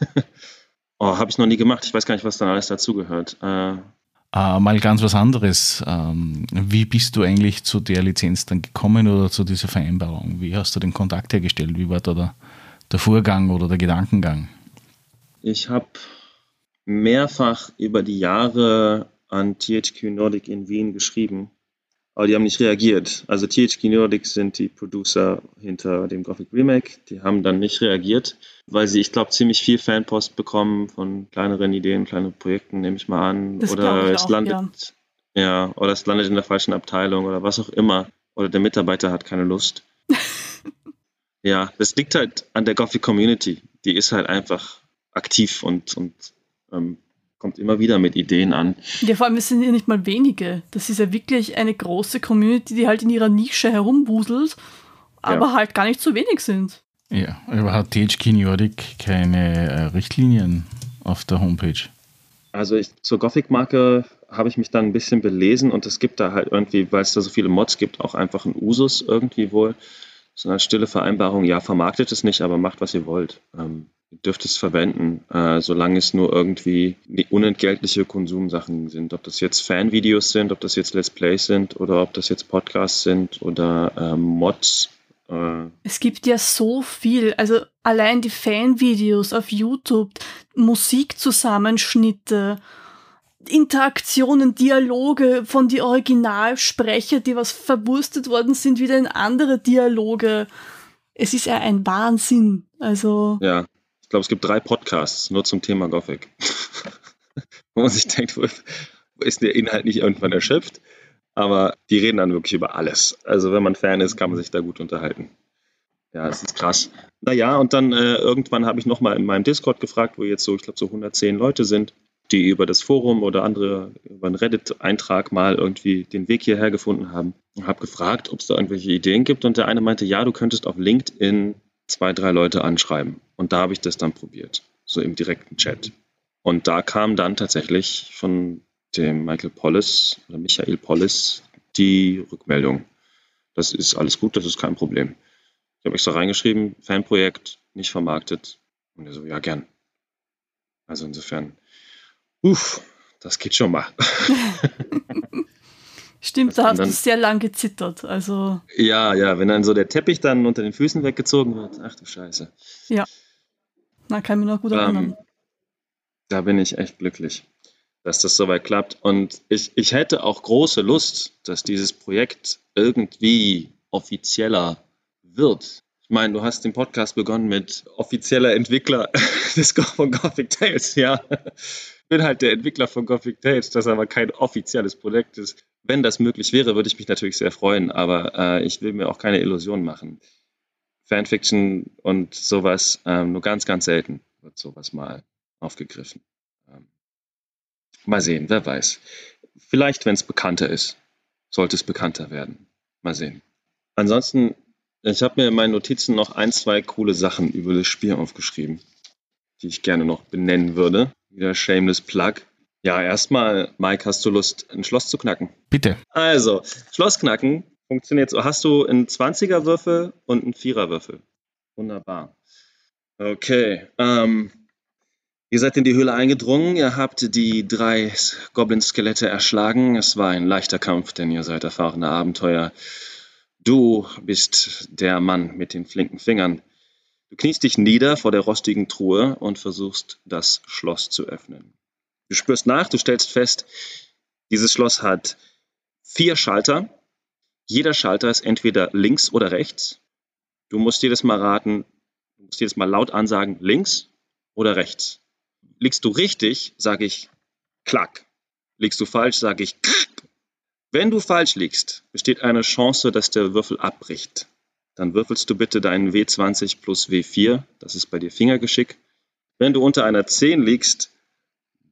(laughs) oh, habe ich noch nie gemacht. Ich weiß gar nicht, was dann alles dazugehört. Äh, äh, mal ganz was anderes. Ähm, wie bist du eigentlich zu der Lizenz dann gekommen oder zu dieser Vereinbarung? Wie hast du den Kontakt hergestellt? Wie war da der, der Vorgang oder der Gedankengang? Ich habe mehrfach über die Jahre an THQ Nordic in Wien geschrieben aber die haben nicht reagiert. Also THQ Nordic sind die Producer hinter dem Gothic Remake. Die haben dann nicht reagiert, weil sie, ich glaube, ziemlich viel Fanpost bekommen von kleineren Ideen, kleinen Projekten, nehme ich mal an. Das oder es auch, landet, ja. ja, oder es landet in der falschen Abteilung oder was auch immer. Oder der Mitarbeiter hat keine Lust. (laughs) ja, das liegt halt an der Gothic Community. Die ist halt einfach aktiv und, und ähm, kommt immer wieder mit Ideen an. Ja, vor allem, es sind ja nicht mal wenige. Das ist ja wirklich eine große Community, die halt in ihrer Nische herumwuselt, aber ja. halt gar nicht so wenig sind. Ja, aber hat THQ Nordic keine äh, Richtlinien auf der Homepage? Also ich, zur Gothic-Marke habe ich mich dann ein bisschen belesen und es gibt da halt irgendwie, weil es da so viele Mods gibt, auch einfach einen Usus irgendwie wohl. So eine stille Vereinbarung, ja, vermarktet es nicht, aber macht, was ihr wollt. Ähm, dürft es verwenden, äh, solange es nur irgendwie unentgeltliche Konsumsachen sind. Ob das jetzt Fanvideos sind, ob das jetzt Let's Plays sind oder ob das jetzt Podcasts sind oder äh, Mods. Äh. Es gibt ja so viel, also allein die Fanvideos auf YouTube, Musikzusammenschnitte, Interaktionen, Dialoge von die Originalsprecher, die was verwurstet worden sind, wieder in andere Dialoge. Es ist ja ein Wahnsinn. Also. Ja, glaube, es gibt drei Podcasts nur zum Thema Gothic. (laughs) Wo man sich denkt, wo ist der Inhalt nicht irgendwann erschöpft? Aber die reden dann wirklich über alles. Also wenn man Fan ist, kann man sich da gut unterhalten. Ja, das ist krass. Naja, und dann äh, irgendwann habe ich nochmal in meinem Discord gefragt, wo jetzt so, ich glaube, so 110 Leute sind, die über das Forum oder andere über einen Reddit-Eintrag mal irgendwie den Weg hierher gefunden haben und habe gefragt, ob es da irgendwelche Ideen gibt. Und der eine meinte, ja, du könntest auf LinkedIn zwei, drei Leute anschreiben. Und da habe ich das dann probiert, so im direkten Chat. Und da kam dann tatsächlich von dem Michael Pollis oder Michael Pollis die Rückmeldung. Das ist alles gut, das ist kein Problem. Ich habe extra reingeschrieben, Fanprojekt, nicht vermarktet. Und er so, ja, gern. Also insofern, uff, das geht schon mal. (laughs) Stimmt, da hast du sehr lang gezittert. Also ja, ja, wenn dann so der Teppich dann unter den Füßen weggezogen wird, ach du Scheiße. Ja, na, kann mich noch gut erinnern. Ähm, da bin ich echt glücklich, dass das soweit klappt. Und ich, ich hätte auch große Lust, dass dieses Projekt irgendwie offizieller wird. Ich meine, du hast den Podcast begonnen mit offizieller Entwickler (laughs) des von Gothic Tales, ja. Ich bin halt der Entwickler von Gothic Tales, das aber kein offizielles Projekt ist. Wenn das möglich wäre, würde ich mich natürlich sehr freuen, aber äh, ich will mir auch keine Illusionen machen. Fanfiction und sowas, ähm, nur ganz, ganz selten wird sowas mal aufgegriffen. Ähm, mal sehen, wer weiß. Vielleicht, wenn es bekannter ist, sollte es bekannter werden. Mal sehen. Ansonsten, ich habe mir in meinen Notizen noch ein, zwei coole Sachen über das Spiel aufgeschrieben, die ich gerne noch benennen würde. Wieder Shameless Plug. Ja, erstmal, Mike, hast du Lust, ein Schloss zu knacken? Bitte. Also, Schloss knacken funktioniert so. Hast du einen 20er-Würfel und einen Vierer-Würfel? Wunderbar. Okay. Ähm, Ihr seid in die Höhle eingedrungen, ihr habt die drei Goblin-Skelette erschlagen. Es war ein leichter Kampf, denn ihr seid erfahrene Abenteuer. Du bist der Mann mit den flinken Fingern. Du kniest dich nieder vor der rostigen Truhe und versuchst, das Schloss zu öffnen. Du spürst nach, du stellst fest, dieses Schloss hat vier Schalter. Jeder Schalter ist entweder links oder rechts. Du musst jedes Mal raten, du musst jedes Mal laut ansagen, links oder rechts. Liegst du richtig, sage ich klack. Liegst du falsch, sage ich krack. Wenn du falsch liegst, besteht eine Chance, dass der Würfel abbricht. Dann würfelst du bitte deinen W20 plus W4, das ist bei dir Fingergeschick. Wenn du unter einer 10 liegst,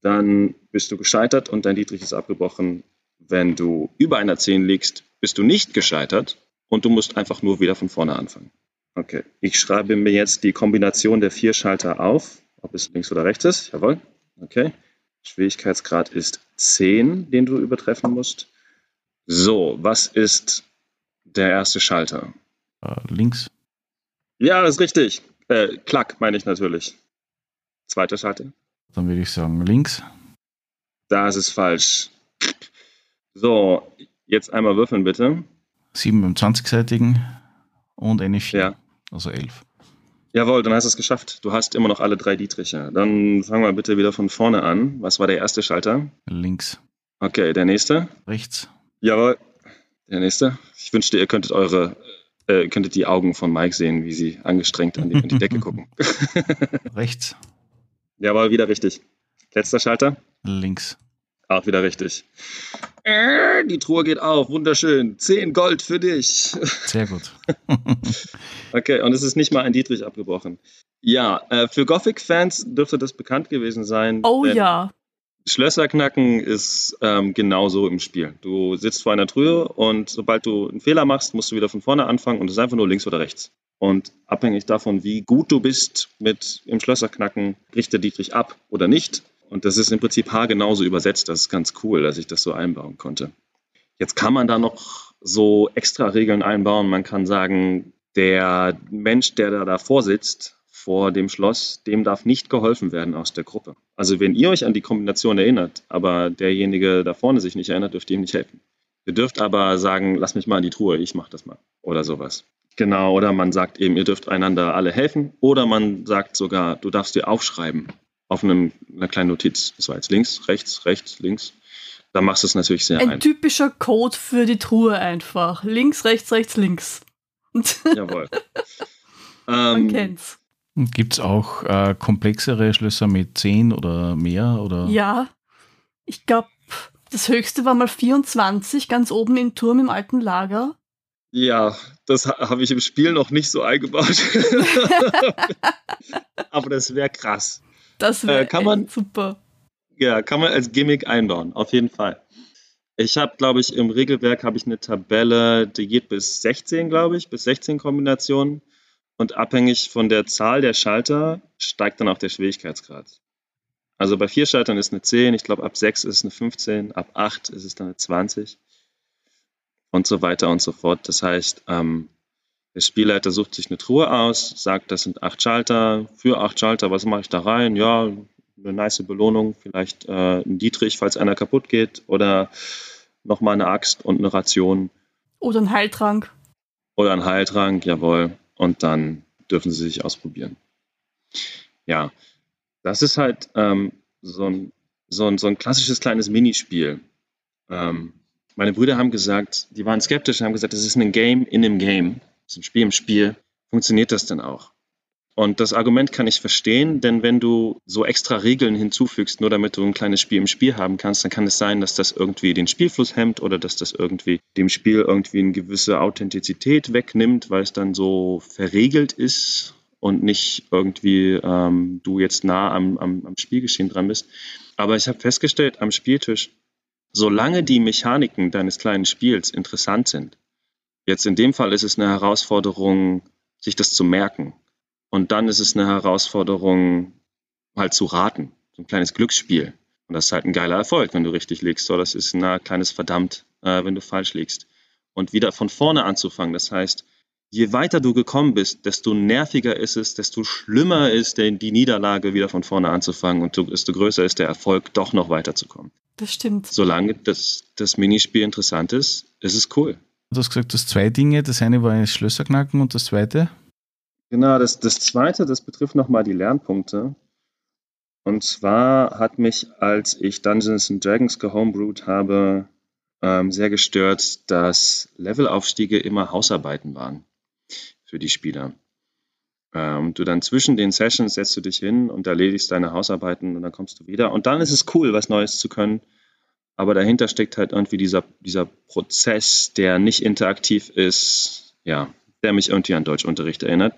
dann bist du gescheitert und dein Dietrich ist abgebrochen. Wenn du über einer 10 liegst, bist du nicht gescheitert und du musst einfach nur wieder von vorne anfangen. Okay, ich schreibe mir jetzt die Kombination der vier Schalter auf ob es links oder rechts ist. Jawohl. Okay. Schwierigkeitsgrad ist 10, den du übertreffen musst. So, was ist der erste Schalter? Äh, links. Ja, das ist richtig. Äh, Klack meine ich natürlich. Zweiter Schalter. Dann würde ich sagen links. Das ist falsch. So, jetzt einmal würfeln bitte. 7 beim 20-seitigen und eine 4. Ja. Also 11. Jawohl, dann hast du es geschafft. Du hast immer noch alle drei Dietriche. Dann fangen wir bitte wieder von vorne an. Was war der erste Schalter? Links. Okay, der nächste? Rechts. Jawohl. Der nächste? Ich wünschte, ihr könntet eure, äh, könntet die Augen von Mike sehen, wie sie angestrengt an die, an die Decke (laughs) gucken. Rechts. Jawohl, wieder richtig. Letzter Schalter? Links. Auch wieder richtig. Äh, die Truhe geht auf. Wunderschön. Zehn Gold für dich. Sehr gut. (laughs) okay, und es ist nicht mal ein Dietrich abgebrochen. Ja, äh, für Gothic-Fans dürfte das bekannt gewesen sein. Oh ja. Schlösser knacken ist ähm, genauso im Spiel. Du sitzt vor einer Truhe und sobald du einen Fehler machst, musst du wieder von vorne anfangen und es ist einfach nur links oder rechts. Und abhängig davon, wie gut du bist mit im Schlösserknacken, bricht der Dietrich ab oder nicht. Und das ist im Prinzip haargenauso übersetzt. Das ist ganz cool, dass ich das so einbauen konnte. Jetzt kann man da noch so extra Regeln einbauen. Man kann sagen, der Mensch, der da davor sitzt, vor dem Schloss, dem darf nicht geholfen werden aus der Gruppe. Also wenn ihr euch an die Kombination erinnert, aber derjenige da vorne sich nicht erinnert, dürft ihr ihm nicht helfen. Ihr dürft aber sagen, lass mich mal in die Truhe, ich mach das mal. Oder sowas. Genau, oder man sagt eben, ihr dürft einander alle helfen. Oder man sagt sogar, du darfst dir aufschreiben, auf einem, einer kleinen Notiz. Das war jetzt links, rechts, rechts, links. Da machst du es natürlich sehr ein. Ein typischer Code für die Truhe einfach. Links, rechts, rechts, links. (laughs) Jawohl. Man ähm, kennt's. Gibt es auch äh, komplexere Schlösser mit 10 oder mehr? Oder? Ja, ich glaube, das höchste war mal 24, ganz oben im Turm im alten Lager. Ja, das habe ich im Spiel noch nicht so eingebaut. (laughs) Aber das wäre krass. Das wäre äh, super. Ja, kann man als Gimmick einbauen, auf jeden Fall. Ich habe, glaube ich, im Regelwerk habe ich eine Tabelle, die geht bis 16, glaube ich, bis 16 Kombinationen. Und abhängig von der Zahl der Schalter steigt dann auch der Schwierigkeitsgrad. Also bei vier Schaltern ist eine 10, ich glaube ab 6 ist es eine 15, ab 8 ist es dann eine 20 und so weiter und so fort. Das heißt, ähm, der Spielleiter sucht sich eine Truhe aus, sagt, das sind acht Schalter, für acht Schalter, was mache ich da rein? Ja, eine nice Belohnung, vielleicht äh, ein Dietrich, falls einer kaputt geht, oder nochmal eine Axt und eine Ration. Oder ein Heiltrank. Oder ein Heiltrank, jawohl. Und dann dürfen sie sich ausprobieren. Ja, das ist halt ähm, so, ein, so, ein, so ein klassisches kleines Minispiel. Ähm, meine Brüder haben gesagt, die waren skeptisch, haben gesagt, das ist ein Game in einem Game, ein Spiel im Spiel. Funktioniert das denn auch? Und das Argument kann ich verstehen, denn wenn du so extra Regeln hinzufügst, nur damit du ein kleines Spiel im Spiel haben kannst, dann kann es sein, dass das irgendwie den Spielfluss hemmt oder dass das irgendwie dem Spiel irgendwie eine gewisse Authentizität wegnimmt, weil es dann so verregelt ist und nicht irgendwie ähm, du jetzt nah am, am, am Spielgeschehen dran bist. Aber ich habe festgestellt am Spieltisch, solange die Mechaniken deines kleinen Spiels interessant sind, jetzt in dem Fall ist es eine Herausforderung, sich das zu merken. Und dann ist es eine Herausforderung, halt zu raten. So ein kleines Glücksspiel. Und das ist halt ein geiler Erfolg, wenn du richtig liegst. So, das ist ein kleines Verdammt, äh, wenn du falsch liegst. Und wieder von vorne anzufangen. Das heißt, je weiter du gekommen bist, desto nerviger ist es, desto schlimmer ist die Niederlage, wieder von vorne anzufangen und desto größer ist der Erfolg, doch noch weiterzukommen. Das stimmt. Solange das, das Minispiel interessant ist, ist es cool. Du hast gesagt, du hast zwei Dinge. Das eine war ein Schlösserknacken und das zweite? Genau, das, das zweite, das betrifft nochmal die Lernpunkte. Und zwar hat mich, als ich Dungeons and Dragons gehomebrewt habe, ähm, sehr gestört, dass Levelaufstiege immer Hausarbeiten waren für die Spieler. Ähm, du dann zwischen den Sessions setzt du dich hin und erledigst deine Hausarbeiten und dann kommst du wieder. Und dann ist es cool, was Neues zu können. Aber dahinter steckt halt irgendwie dieser, dieser Prozess, der nicht interaktiv ist, ja, der mich irgendwie an Deutschunterricht erinnert.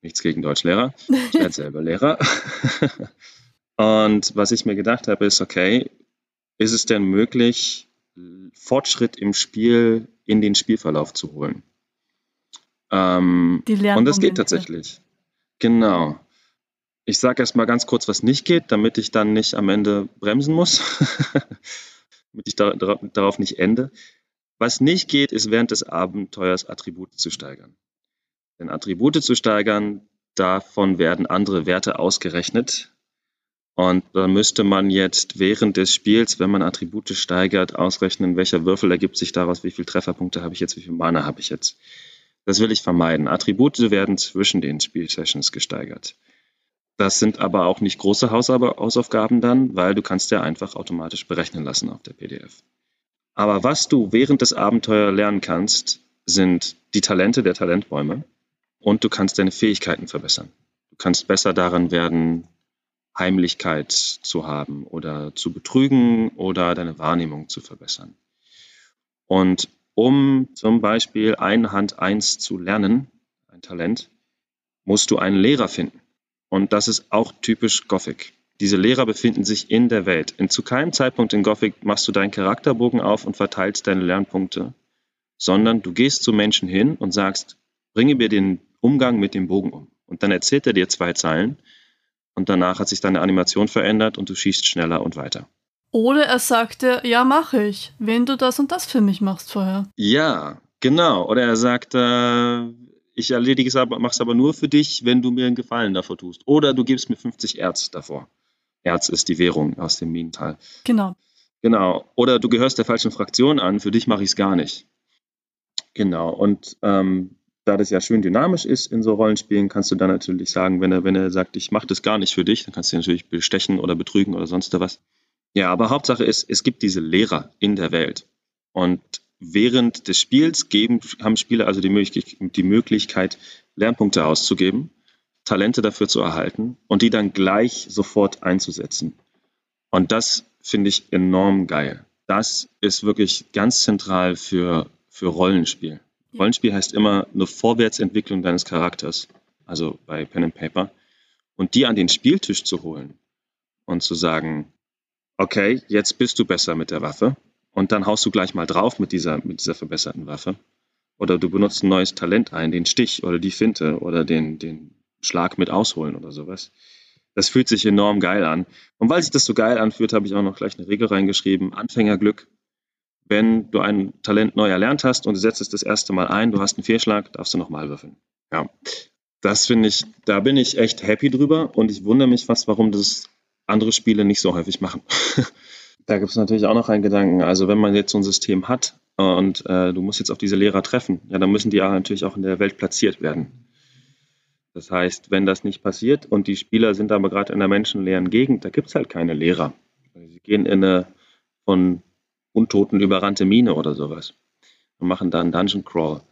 Nichts gegen Deutschlehrer. Ich werde (laughs) selber Lehrer. und was ich mir gedacht habe, ist, okay, ist es denn möglich, Fortschritt im Spiel in den Spielverlauf zu holen? Ähm, und das geht tatsächlich. Genau. Ich sage erst mal ganz kurz, was nicht geht, damit ich dann nicht am Ende bremsen muss, (laughs) damit ich da, darauf nicht ende. Was nicht geht, ist während des Abenteuers Attribute zu steigern. Denn Attribute zu steigern, davon werden andere Werte ausgerechnet. Und da müsste man jetzt während des Spiels, wenn man Attribute steigert, ausrechnen, welcher Würfel ergibt sich daraus, wie viele Trefferpunkte habe ich jetzt, wie viel Mana habe ich jetzt. Das will ich vermeiden. Attribute werden zwischen den Spielsessions gesteigert. Das sind aber auch nicht große Hausaufgaben dann, weil du kannst ja einfach automatisch berechnen lassen auf der PDF. Aber was du während des Abenteuers lernen kannst, sind die Talente der Talentbäume und du kannst deine Fähigkeiten verbessern. Du kannst besser daran werden, Heimlichkeit zu haben oder zu betrügen oder deine Wahrnehmung zu verbessern. Und um zum Beispiel Einhand 1 zu lernen, ein Talent, musst du einen Lehrer finden. Und das ist auch typisch Gothic. Diese Lehrer befinden sich in der Welt. Und zu keinem Zeitpunkt in Gothic machst du deinen Charakterbogen auf und verteilst deine Lernpunkte, sondern du gehst zu Menschen hin und sagst, bringe mir den Umgang mit dem Bogen um. Und dann erzählt er dir zwei Zeilen und danach hat sich deine Animation verändert und du schießt schneller und weiter. Oder er sagte, ja, mache ich, wenn du das und das für mich machst vorher. Ja, genau. Oder er sagt, äh, ich erledige es aber, mache es aber nur für dich, wenn du mir einen Gefallen davor tust. Oder du gibst mir 50 Erz davor. Erz ist die Währung aus dem Minental. Genau. Genau. Oder du gehörst der falschen Fraktion an, für dich mache ich es gar nicht. Genau. Und ähm, da das ja schön dynamisch ist in so Rollenspielen, kannst du dann natürlich sagen, wenn er, wenn er sagt, ich mache das gar nicht für dich, dann kannst du ihn natürlich bestechen oder betrügen oder sonst was. Ja, aber Hauptsache ist, es gibt diese Lehrer in der Welt. Und während des Spiels geben, haben Spieler also die, Möglichkeit, die Möglichkeit, Lernpunkte auszugeben, Talente dafür zu erhalten und die dann gleich sofort einzusetzen. Und das finde ich enorm geil. Das ist wirklich ganz zentral für, für Rollenspiel. Rollenspiel heißt immer eine Vorwärtsentwicklung deines Charakters, also bei Pen and Paper. Und die an den Spieltisch zu holen und zu sagen, okay, jetzt bist du besser mit der Waffe und dann haust du gleich mal drauf mit dieser, mit dieser verbesserten Waffe. Oder du benutzt ein neues Talent ein, den Stich oder die Finte oder den, den Schlag mit Ausholen oder sowas. Das fühlt sich enorm geil an. Und weil sich das so geil anfühlt, habe ich auch noch gleich eine Regel reingeschrieben. Anfängerglück. Wenn du ein Talent neu erlernt hast und du setzt es das erste Mal ein, du hast einen Fehlschlag, darfst du nochmal würfeln. Ja. Das finde ich, da bin ich echt happy drüber und ich wundere mich fast, warum das andere Spiele nicht so häufig machen. (laughs) da gibt es natürlich auch noch einen Gedanken. Also wenn man jetzt so ein System hat und äh, du musst jetzt auf diese Lehrer treffen, ja, dann müssen die ja natürlich auch in der Welt platziert werden. Das heißt, wenn das nicht passiert und die Spieler sind aber gerade in einer menschenleeren Gegend, da gibt es halt keine Lehrer. Sie gehen in eine von Untoten überrannte Mine oder sowas und machen da einen Dungeon Crawl.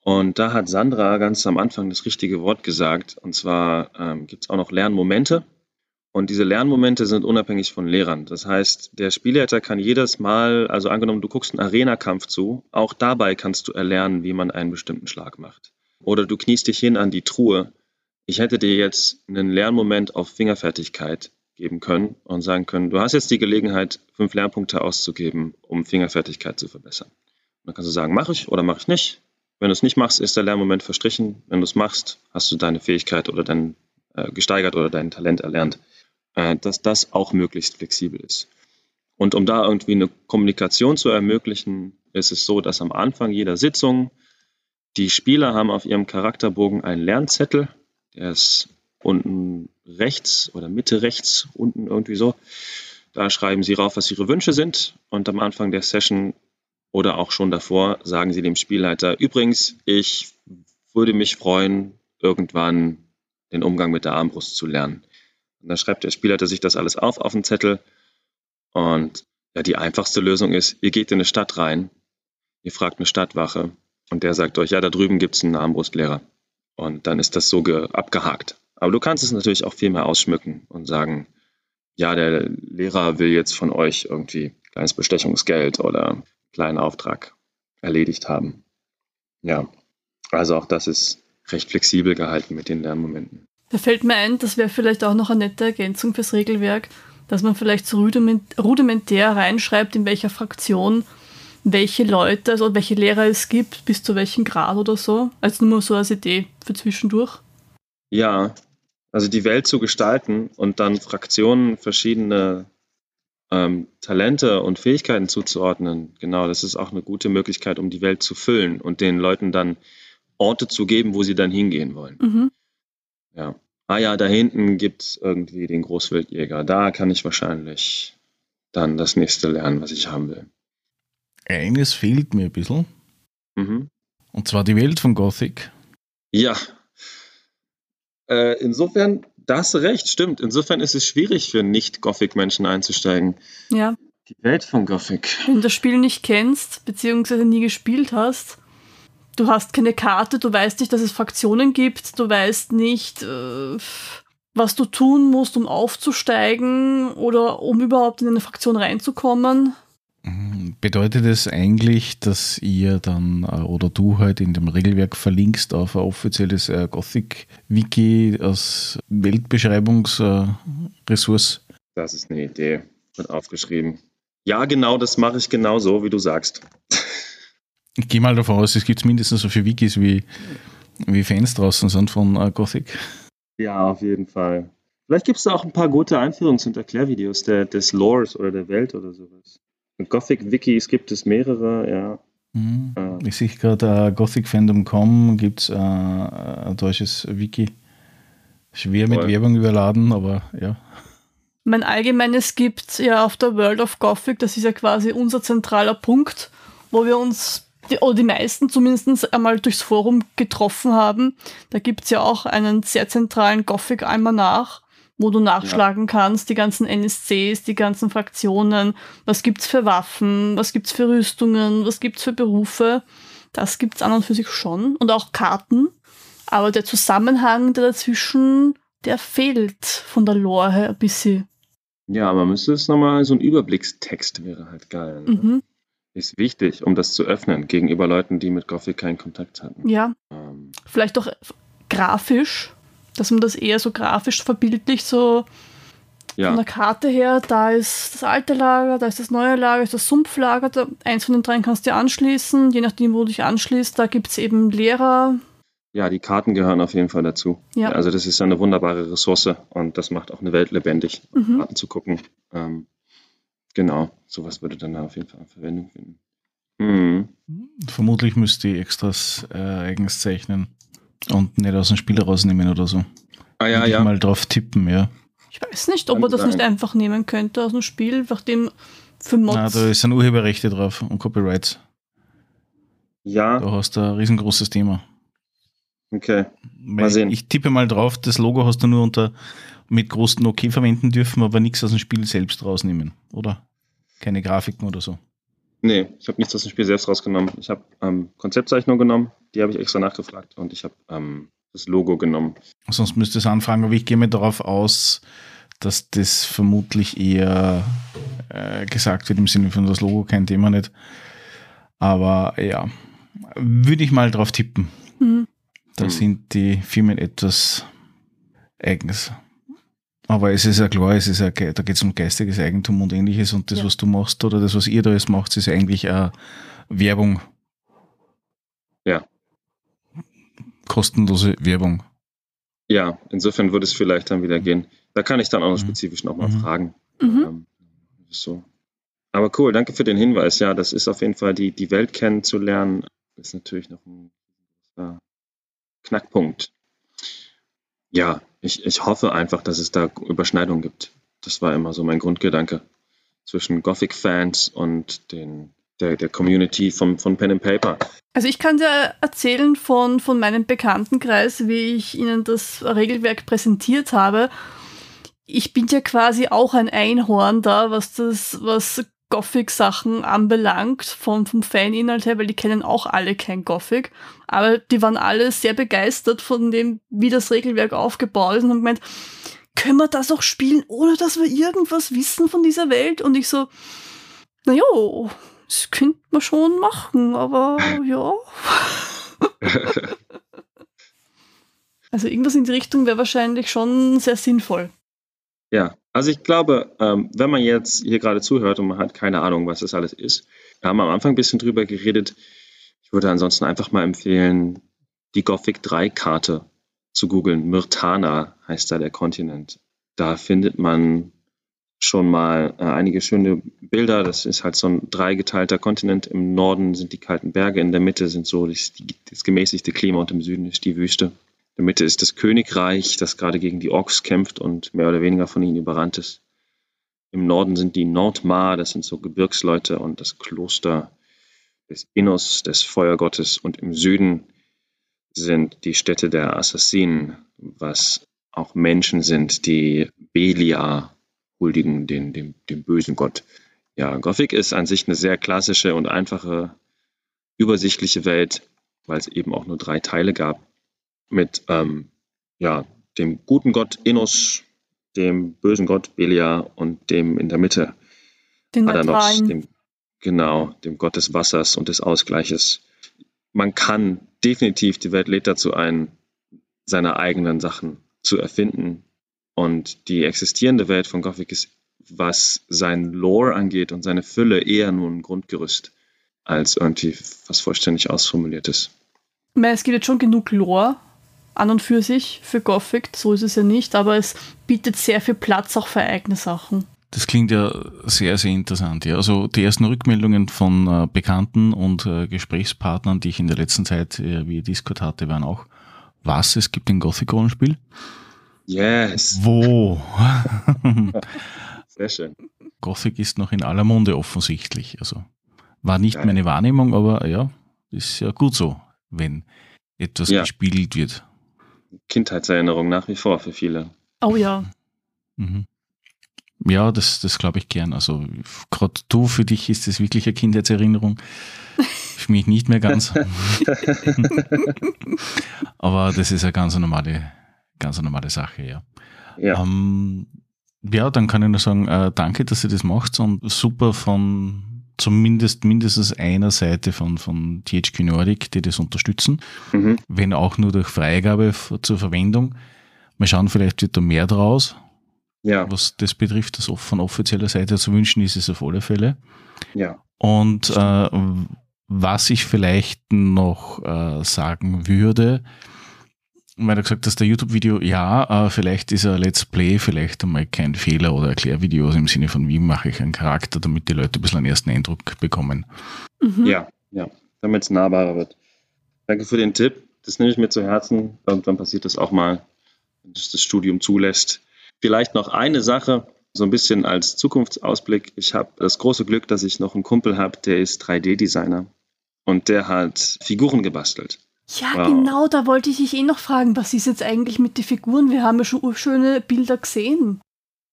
Und da hat Sandra ganz am Anfang das richtige Wort gesagt. Und zwar ähm, gibt es auch noch Lernmomente. Und diese Lernmomente sind unabhängig von Lehrern. Das heißt, der Spielleiter kann jedes Mal, also angenommen, du guckst einen Arena-Kampf zu, auch dabei kannst du erlernen, wie man einen bestimmten Schlag macht. Oder du kniest dich hin an die Truhe. Ich hätte dir jetzt einen Lernmoment auf Fingerfertigkeit geben können und sagen können, du hast jetzt die Gelegenheit, fünf Lernpunkte auszugeben, um Fingerfertigkeit zu verbessern. Und dann kannst du sagen, mache ich oder mache ich nicht. Wenn du es nicht machst, ist der Lernmoment verstrichen. Wenn du es machst, hast du deine Fähigkeit oder dein äh, gesteigert oder dein Talent erlernt dass das auch möglichst flexibel ist. Und um da irgendwie eine Kommunikation zu ermöglichen, ist es so, dass am Anfang jeder Sitzung die Spieler haben auf ihrem Charakterbogen einen Lernzettel, der ist unten rechts oder Mitte rechts, unten irgendwie so. Da schreiben sie rauf, was ihre Wünsche sind. Und am Anfang der Session oder auch schon davor sagen sie dem Spielleiter, übrigens, ich würde mich freuen, irgendwann den Umgang mit der Armbrust zu lernen. Und dann schreibt der Spielleiter sich das alles auf auf den Zettel. Und ja, die einfachste Lösung ist, ihr geht in eine Stadt rein, ihr fragt eine Stadtwache und der sagt euch, ja, da drüben gibt es einen Armbrustlehrer. Und dann ist das so abgehakt. Aber du kannst es natürlich auch viel mehr ausschmücken und sagen, ja, der Lehrer will jetzt von euch irgendwie kleines Bestechungsgeld oder kleinen Auftrag erledigt haben. Ja, also auch das ist recht flexibel gehalten mit den Lernmomenten. Da fällt mir ein, das wäre vielleicht auch noch eine nette Ergänzung fürs Regelwerk, dass man vielleicht so rudimentär reinschreibt, in welcher Fraktion welche Leute, also welche Lehrer es gibt, bis zu welchem Grad oder so. Also nur so als Idee für zwischendurch. Ja, also die Welt zu gestalten und dann Fraktionen verschiedene ähm, Talente und Fähigkeiten zuzuordnen, genau, das ist auch eine gute Möglichkeit, um die Welt zu füllen und den Leuten dann Orte zu geben, wo sie dann hingehen wollen. Mhm. Ja ah ja, da hinten gibt es irgendwie den Großwildjäger. Da kann ich wahrscheinlich dann das nächste lernen, was ich haben will. Eines fehlt mir ein bisschen. Mhm. Und zwar die Welt von Gothic. Ja. Äh, insofern, da hast du recht, stimmt. Insofern ist es schwierig für Nicht-Gothic-Menschen einzusteigen. Ja. Die Welt von Gothic. Wenn du das Spiel nicht kennst, beziehungsweise nie gespielt hast, du hast keine Karte, du weißt nicht, dass es Fraktionen gibt, du weißt nicht, äh, was du tun musst, um aufzusteigen oder um überhaupt in eine Fraktion reinzukommen. Mhm. Bedeutet es eigentlich, dass ihr dann äh, oder du halt in dem Regelwerk verlinkst auf ein offizielles äh, Gothic-Wiki als Weltbeschreibungsressource? Das ist eine Idee. Wird aufgeschrieben. Ja, genau, das mache ich genauso, wie du sagst. Ich gehe mal davon aus, es gibt mindestens so viele Wikis, wie, wie Fans draußen sind von uh, Gothic. Ja, auf jeden Fall. Vielleicht gibt es da auch ein paar gute Einführungs- und Erklärvideos der, des Lores oder der Welt oder sowas. Gothic-Wikis gibt es mehrere, ja. Mhm. Äh. Ich sehe gerade uh, GothicFandom.com gibt es uh, ein deutsches Wiki. Schwer mit Voll. Werbung überladen, aber ja. Mein allgemeines gibt ja auf der World of Gothic, das ist ja quasi unser zentraler Punkt, wo wir uns die, oder die meisten zumindest einmal durchs Forum getroffen haben. Da gibt es ja auch einen sehr zentralen Gothic-Almanach, wo du nachschlagen ja. kannst, die ganzen NSCs, die ganzen Fraktionen, was gibt's für Waffen, was gibt's für Rüstungen, was gibt's für Berufe. Das gibt's an und für sich schon. Und auch Karten. Aber der Zusammenhang der dazwischen, der fehlt von der Lore her ein bisschen. Ja, man müsste es nochmal, so ein Überblickstext wäre halt geil. Ne? Mhm ist wichtig, um das zu öffnen gegenüber Leuten, die mit Gothic keinen Kontakt hatten. Ja. Ähm. Vielleicht auch grafisch, dass man das eher so grafisch verbildlich so Ja. Von der Karte her, da ist das alte Lager, da ist das neue Lager, ist das Sumpflager. Da, eins von den dreien kannst du anschließen. Je nachdem, wo du dich anschließt, da gibt es eben Lehrer. Ja, die Karten gehören auf jeden Fall dazu. Ja. Also das ist eine wunderbare Ressource und das macht auch eine Welt lebendig, Mhm. Karten zu gucken. Ähm, genau, sowas würde dann da auf jeden Fall Verwendung finden. Mhm. Vermutlich müsste ich Extras äh, eigens zeichnen und nicht aus dem Spiel rausnehmen oder so. Ah ja, ich ja. mal drauf tippen, ja. Ich weiß nicht, ob man das nicht einfach nehmen könnte aus dem Spiel, nachdem für Mods. Na, da sind Urheberrechte drauf und Copyrights. Ja, Da hast du ein riesengroßes Thema. Okay. Weil sehen. Ich tippe mal drauf, das Logo hast du nur unter mit großen OK verwenden dürfen, aber nichts aus dem Spiel selbst rausnehmen, oder? Keine Grafiken oder so. Nee, ich habe nichts aus dem Spiel selbst rausgenommen. Ich habe ähm, Konzeptzeichnung genommen, die habe ich extra nachgefragt und ich habe ähm, das Logo genommen. Sonst müsste es anfragen, aber ich gehe mir darauf aus, dass das vermutlich eher äh, gesagt wird im Sinne von das Logo kein Thema nicht. Aber ja, würde ich mal drauf tippen. Mhm. Da Mhm. sind die Firmen etwas eigens. Aber es ist ja klar, es ist ja, da geht es um geistiges Eigentum und ähnliches und das, Ja. was du machst oder das, was ihr da jetzt macht, ist eigentlich äh, Werbung. Ja. Kostenlose Werbung. Ja, insofern würde es vielleicht dann wieder gehen. Da kann ich dann auch noch Mhm. spezifisch nochmal Mhm. fragen. Mhm. Ähm, so. Aber cool, danke für den Hinweis. Ja, das ist auf jeden Fall, die, die Welt kennenzulernen, ist natürlich noch ein äh, Knackpunkt. Ja, ich, ich hoffe einfach, dass es da Überschneidungen gibt. Das war immer so mein Grundgedanke zwischen Gothic-Fans und den, der, der Community von, von Pen and Paper. Also ich kann dir erzählen von, von meinem Bekanntenkreis, wie ich ihnen das Regelwerk präsentiert habe. Ich bin ja quasi auch ein Einhorn da, was das, was Gothic-Sachen anbelangt, vom, vom Faninhalt her, weil die kennen auch alle kein Gothic. Aber die waren alle sehr begeistert von dem, wie das Regelwerk aufgebaut ist und haben gemeint, können wir das auch spielen, ohne dass wir irgendwas wissen von dieser Welt? Und ich so, naja, das könnte man schon machen, aber (laughs) ja. Also irgendwas in die Richtung wäre wahrscheinlich schon sehr sinnvoll. Ja, also ich glaube, ähm, wenn man jetzt hier gerade zuhört und man hat keine Ahnung, was das alles ist, wir haben am Anfang ein bisschen drüber geredet. Ich würde ansonsten einfach mal empfehlen, die Gothic 3 Karte zu googeln. Myrtana heißt da der Kontinent. Da findet man schon mal äh, einige schöne Bilder. Das ist halt so ein dreigeteilter Kontinent. Im Norden sind die kalten Berge, in der Mitte sind so das, das gemäßigte Klima und im Süden ist die Wüste. Der Mitte ist das Königreich, das gerade gegen die Orks kämpft und mehr oder weniger von ihnen überrannt ist. Im Norden sind die Nordmar, das sind so Gebirgsleute und das Kloster des Innos, des Feuergottes. Und im Süden sind die Städte der Assassinen, was auch Menschen sind, die Belia huldigen, den, dem, dem bösen Gott. Ja, Gothic ist an sich eine sehr klassische und einfache, übersichtliche Welt, weil es eben auch nur drei Teile gab mit ähm, ja, dem guten Gott Innos, dem bösen Gott Belia und dem in der Mitte Den Adanos, dem, genau, dem Gott des Wassers und des Ausgleiches. Man kann definitiv, die Welt lädt dazu ein, seine eigenen Sachen zu erfinden. Und die existierende Welt von Gothic ist, was sein Lore angeht und seine Fülle, eher nur ein Grundgerüst als irgendwie was vollständig ausformuliertes. Es gibt jetzt schon genug Lore an und für sich für Gothic, so ist es ja nicht, aber es bietet sehr viel Platz auch für eigene Sachen. Das klingt ja sehr, sehr interessant. Ja. Also die ersten Rückmeldungen von äh, Bekannten und äh, Gesprächspartnern, die ich in der letzten Zeit äh, via Discord hatte, waren auch, was, es gibt ein Gothic-Rollenspiel? Yes, Wo? (laughs) sehr schön. Gothic ist noch in aller Munde offensichtlich. Also war nicht Geil. meine Wahrnehmung, aber ja, ist ja gut so, wenn etwas Ja. gespiegelt wird. Kindheitserinnerung nach wie vor für viele. Oh ja. Mhm. Ja, das, das glaube ich gern. Also gerade du, für dich ist das wirklich eine Kindheitserinnerung. Für mich nicht mehr ganz. (laughs) Aber das ist eine ganz normale, ganz normale Sache, ja. Ja, Ähm, ja, dann kann ich nur sagen, äh, danke, dass ihr das macht und super von zumindest mindestens einer Seite von, von THQ Nordic, die das unterstützen, mhm. wenn auch nur durch Freigabe zur Verwendung. Mal schauen, vielleicht wird da mehr draus. Ja. Was das betrifft, das von offizieller Seite zu wünschen ist es auf alle Fälle. Ja. Und äh, was ich vielleicht noch äh, sagen würde, weil du gesagt hast, der YouTube-Video, ja, äh, vielleicht ist ein Let's Play vielleicht einmal kein Fehler oder Erklärvideos im Sinne von, wie mache ich einen Charakter, damit die Leute ein bisschen einen ersten Eindruck bekommen. Mhm. Ja, ja, damit es nahbarer wird. Danke für den Tipp. Das nehme ich mir zu Herzen. Irgendwann passiert das auch mal, wenn es das Studium zulässt. Vielleicht noch eine Sache, so ein bisschen als Zukunftsausblick. Ich habe das große Glück, dass ich noch einen Kumpel habe, der ist 3D-Designer und der hat Figuren gebastelt. Ja, wow. genau, da wollte ich dich eh noch fragen, was ist jetzt eigentlich mit den Figuren? Wir haben ja schon schöne Bilder gesehen.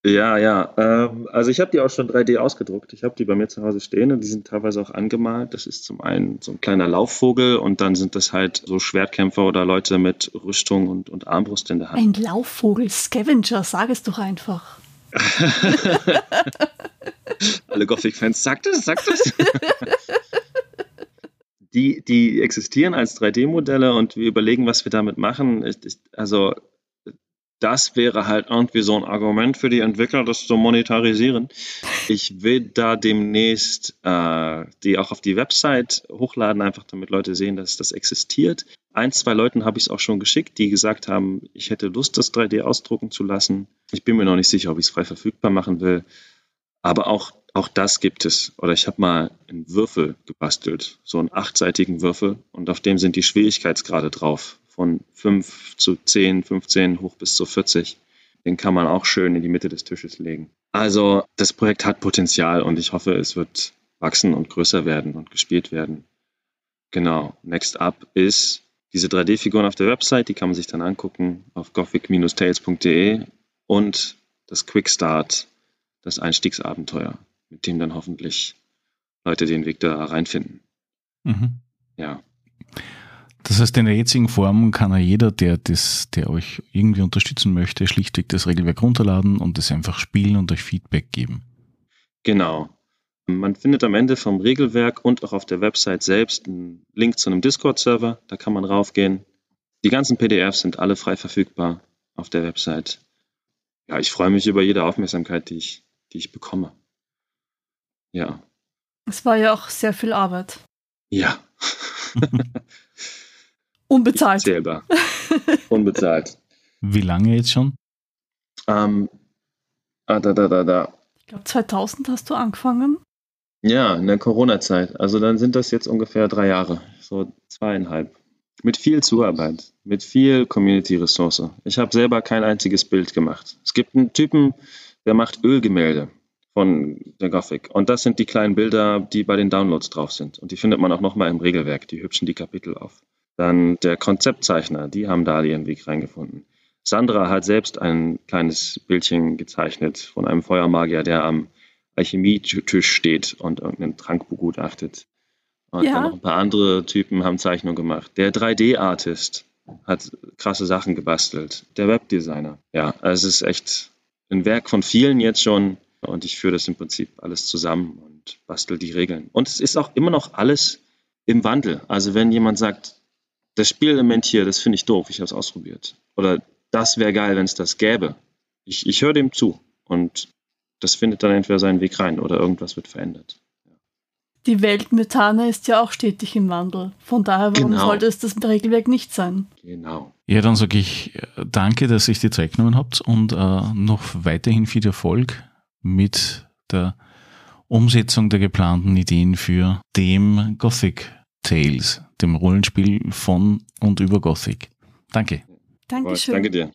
Ja, ja. Ähm, also ich habe die auch schon 3D ausgedruckt. Ich habe die bei mir zu Hause stehen und die sind teilweise auch angemalt. Das ist zum einen so ein kleiner Laufvogel und dann sind das halt so Schwertkämpfer oder Leute mit Rüstung und, und Armbrust in der Hand. Ein Laufvogel, Scavenger, sag es doch einfach. (laughs) Alle Gothic-Fans, sagt es, sagt es. (laughs) die, die existieren als 3D-Modelle und wir überlegen, was wir damit machen. Also das wäre halt irgendwie so ein Argument für die Entwickler, das zu monetarisieren. Ich will da demnächst äh, die auch auf die Website hochladen, einfach damit Leute sehen, dass das existiert. Ein, zwei Leuten habe ich es auch schon geschickt, die gesagt haben, ich hätte Lust, das 3D ausdrucken zu lassen. Ich bin mir noch nicht sicher, ob ich es frei verfügbar machen will. Aber auch, auch das gibt es. Oder ich habe mal einen Würfel gebastelt, so einen achtseitigen Würfel, und auf dem sind die Schwierigkeitsgrade drauf von 5 zu 10, 15 hoch bis zu 40. Den kann man auch schön in die Mitte des Tisches legen. Also das Projekt hat Potenzial und ich hoffe, es wird wachsen und größer werden und gespielt werden. Genau. Next up ist diese 3D-Figuren auf der Website, die kann man sich dann angucken auf gothic-tales.de und das Quickstart, das Einstiegsabenteuer, mit dem dann hoffentlich Leute den Weg da reinfinden. Mhm. Ja. Das heißt, in der jetzigen Form kann ja jeder, der, das, der euch irgendwie unterstützen möchte, schlichtweg das Regelwerk runterladen und es einfach spielen und euch Feedback geben. Genau. Man findet am Ende vom Regelwerk und auch auf der Website selbst einen Link zu einem Discord-Server. Da kann man raufgehen. Die ganzen PDFs sind alle frei verfügbar auf der Website. Ja, ich freue mich über jede Aufmerksamkeit, die ich, die ich bekomme. Ja. Es war ja auch sehr viel Arbeit. Ja. (laughs) Unbezahlt. Zählbar. (laughs) Unbezahlt. Wie lange jetzt schon? Ähm, ah, da, da, da, da. Ich glaube, 2000 hast du angefangen. Ja, in der Corona-Zeit. Also dann sind das jetzt ungefähr drei Jahre, so zweieinhalb. Mit viel Zuarbeit, mit viel Community-Ressource. Ich habe selber kein einziges Bild gemacht. Es gibt einen Typen, der macht Ölgemälde von der Gothic. Und das sind die kleinen Bilder, die bei den Downloads drauf sind. Und die findet man auch nochmal im Regelwerk. Die hübschen die Kapitel auf. Dann der Konzeptzeichner, die haben da ihren Weg reingefunden. Sandra hat selbst ein kleines Bildchen gezeichnet von einem Feuermagier, der am Alchemietisch steht und irgendeinen Trank begutachtet. Und ja. dann noch ein paar andere Typen haben Zeichnungen gemacht. Der 3D-Artist hat krasse Sachen gebastelt. Der Webdesigner. Ja, es ist echt ein Werk von vielen jetzt schon. Und ich führe das im Prinzip alles zusammen und bastel die Regeln. Und es ist auch immer noch alles im Wandel. Also wenn jemand sagt, das Spielelement hier, das finde ich doof, ich habe es ausprobiert. Oder das wäre geil, wenn es das gäbe. Ich, ich höre dem zu und das findet dann entweder seinen Weg rein oder irgendwas wird verändert. Die Welt Methana ist ja auch stetig im Wandel. Von daher, warum genau. sollte es das Regelwerk nicht sein? Genau. Ja, dann sage ich äh, danke, dass ihr die Zeit genommen habt und äh, noch weiterhin viel Erfolg mit der Umsetzung der geplanten Ideen für dem Gothic Tales, dem Rollenspiel von und über Gothic. Danke. Dankeschön. Danke dir.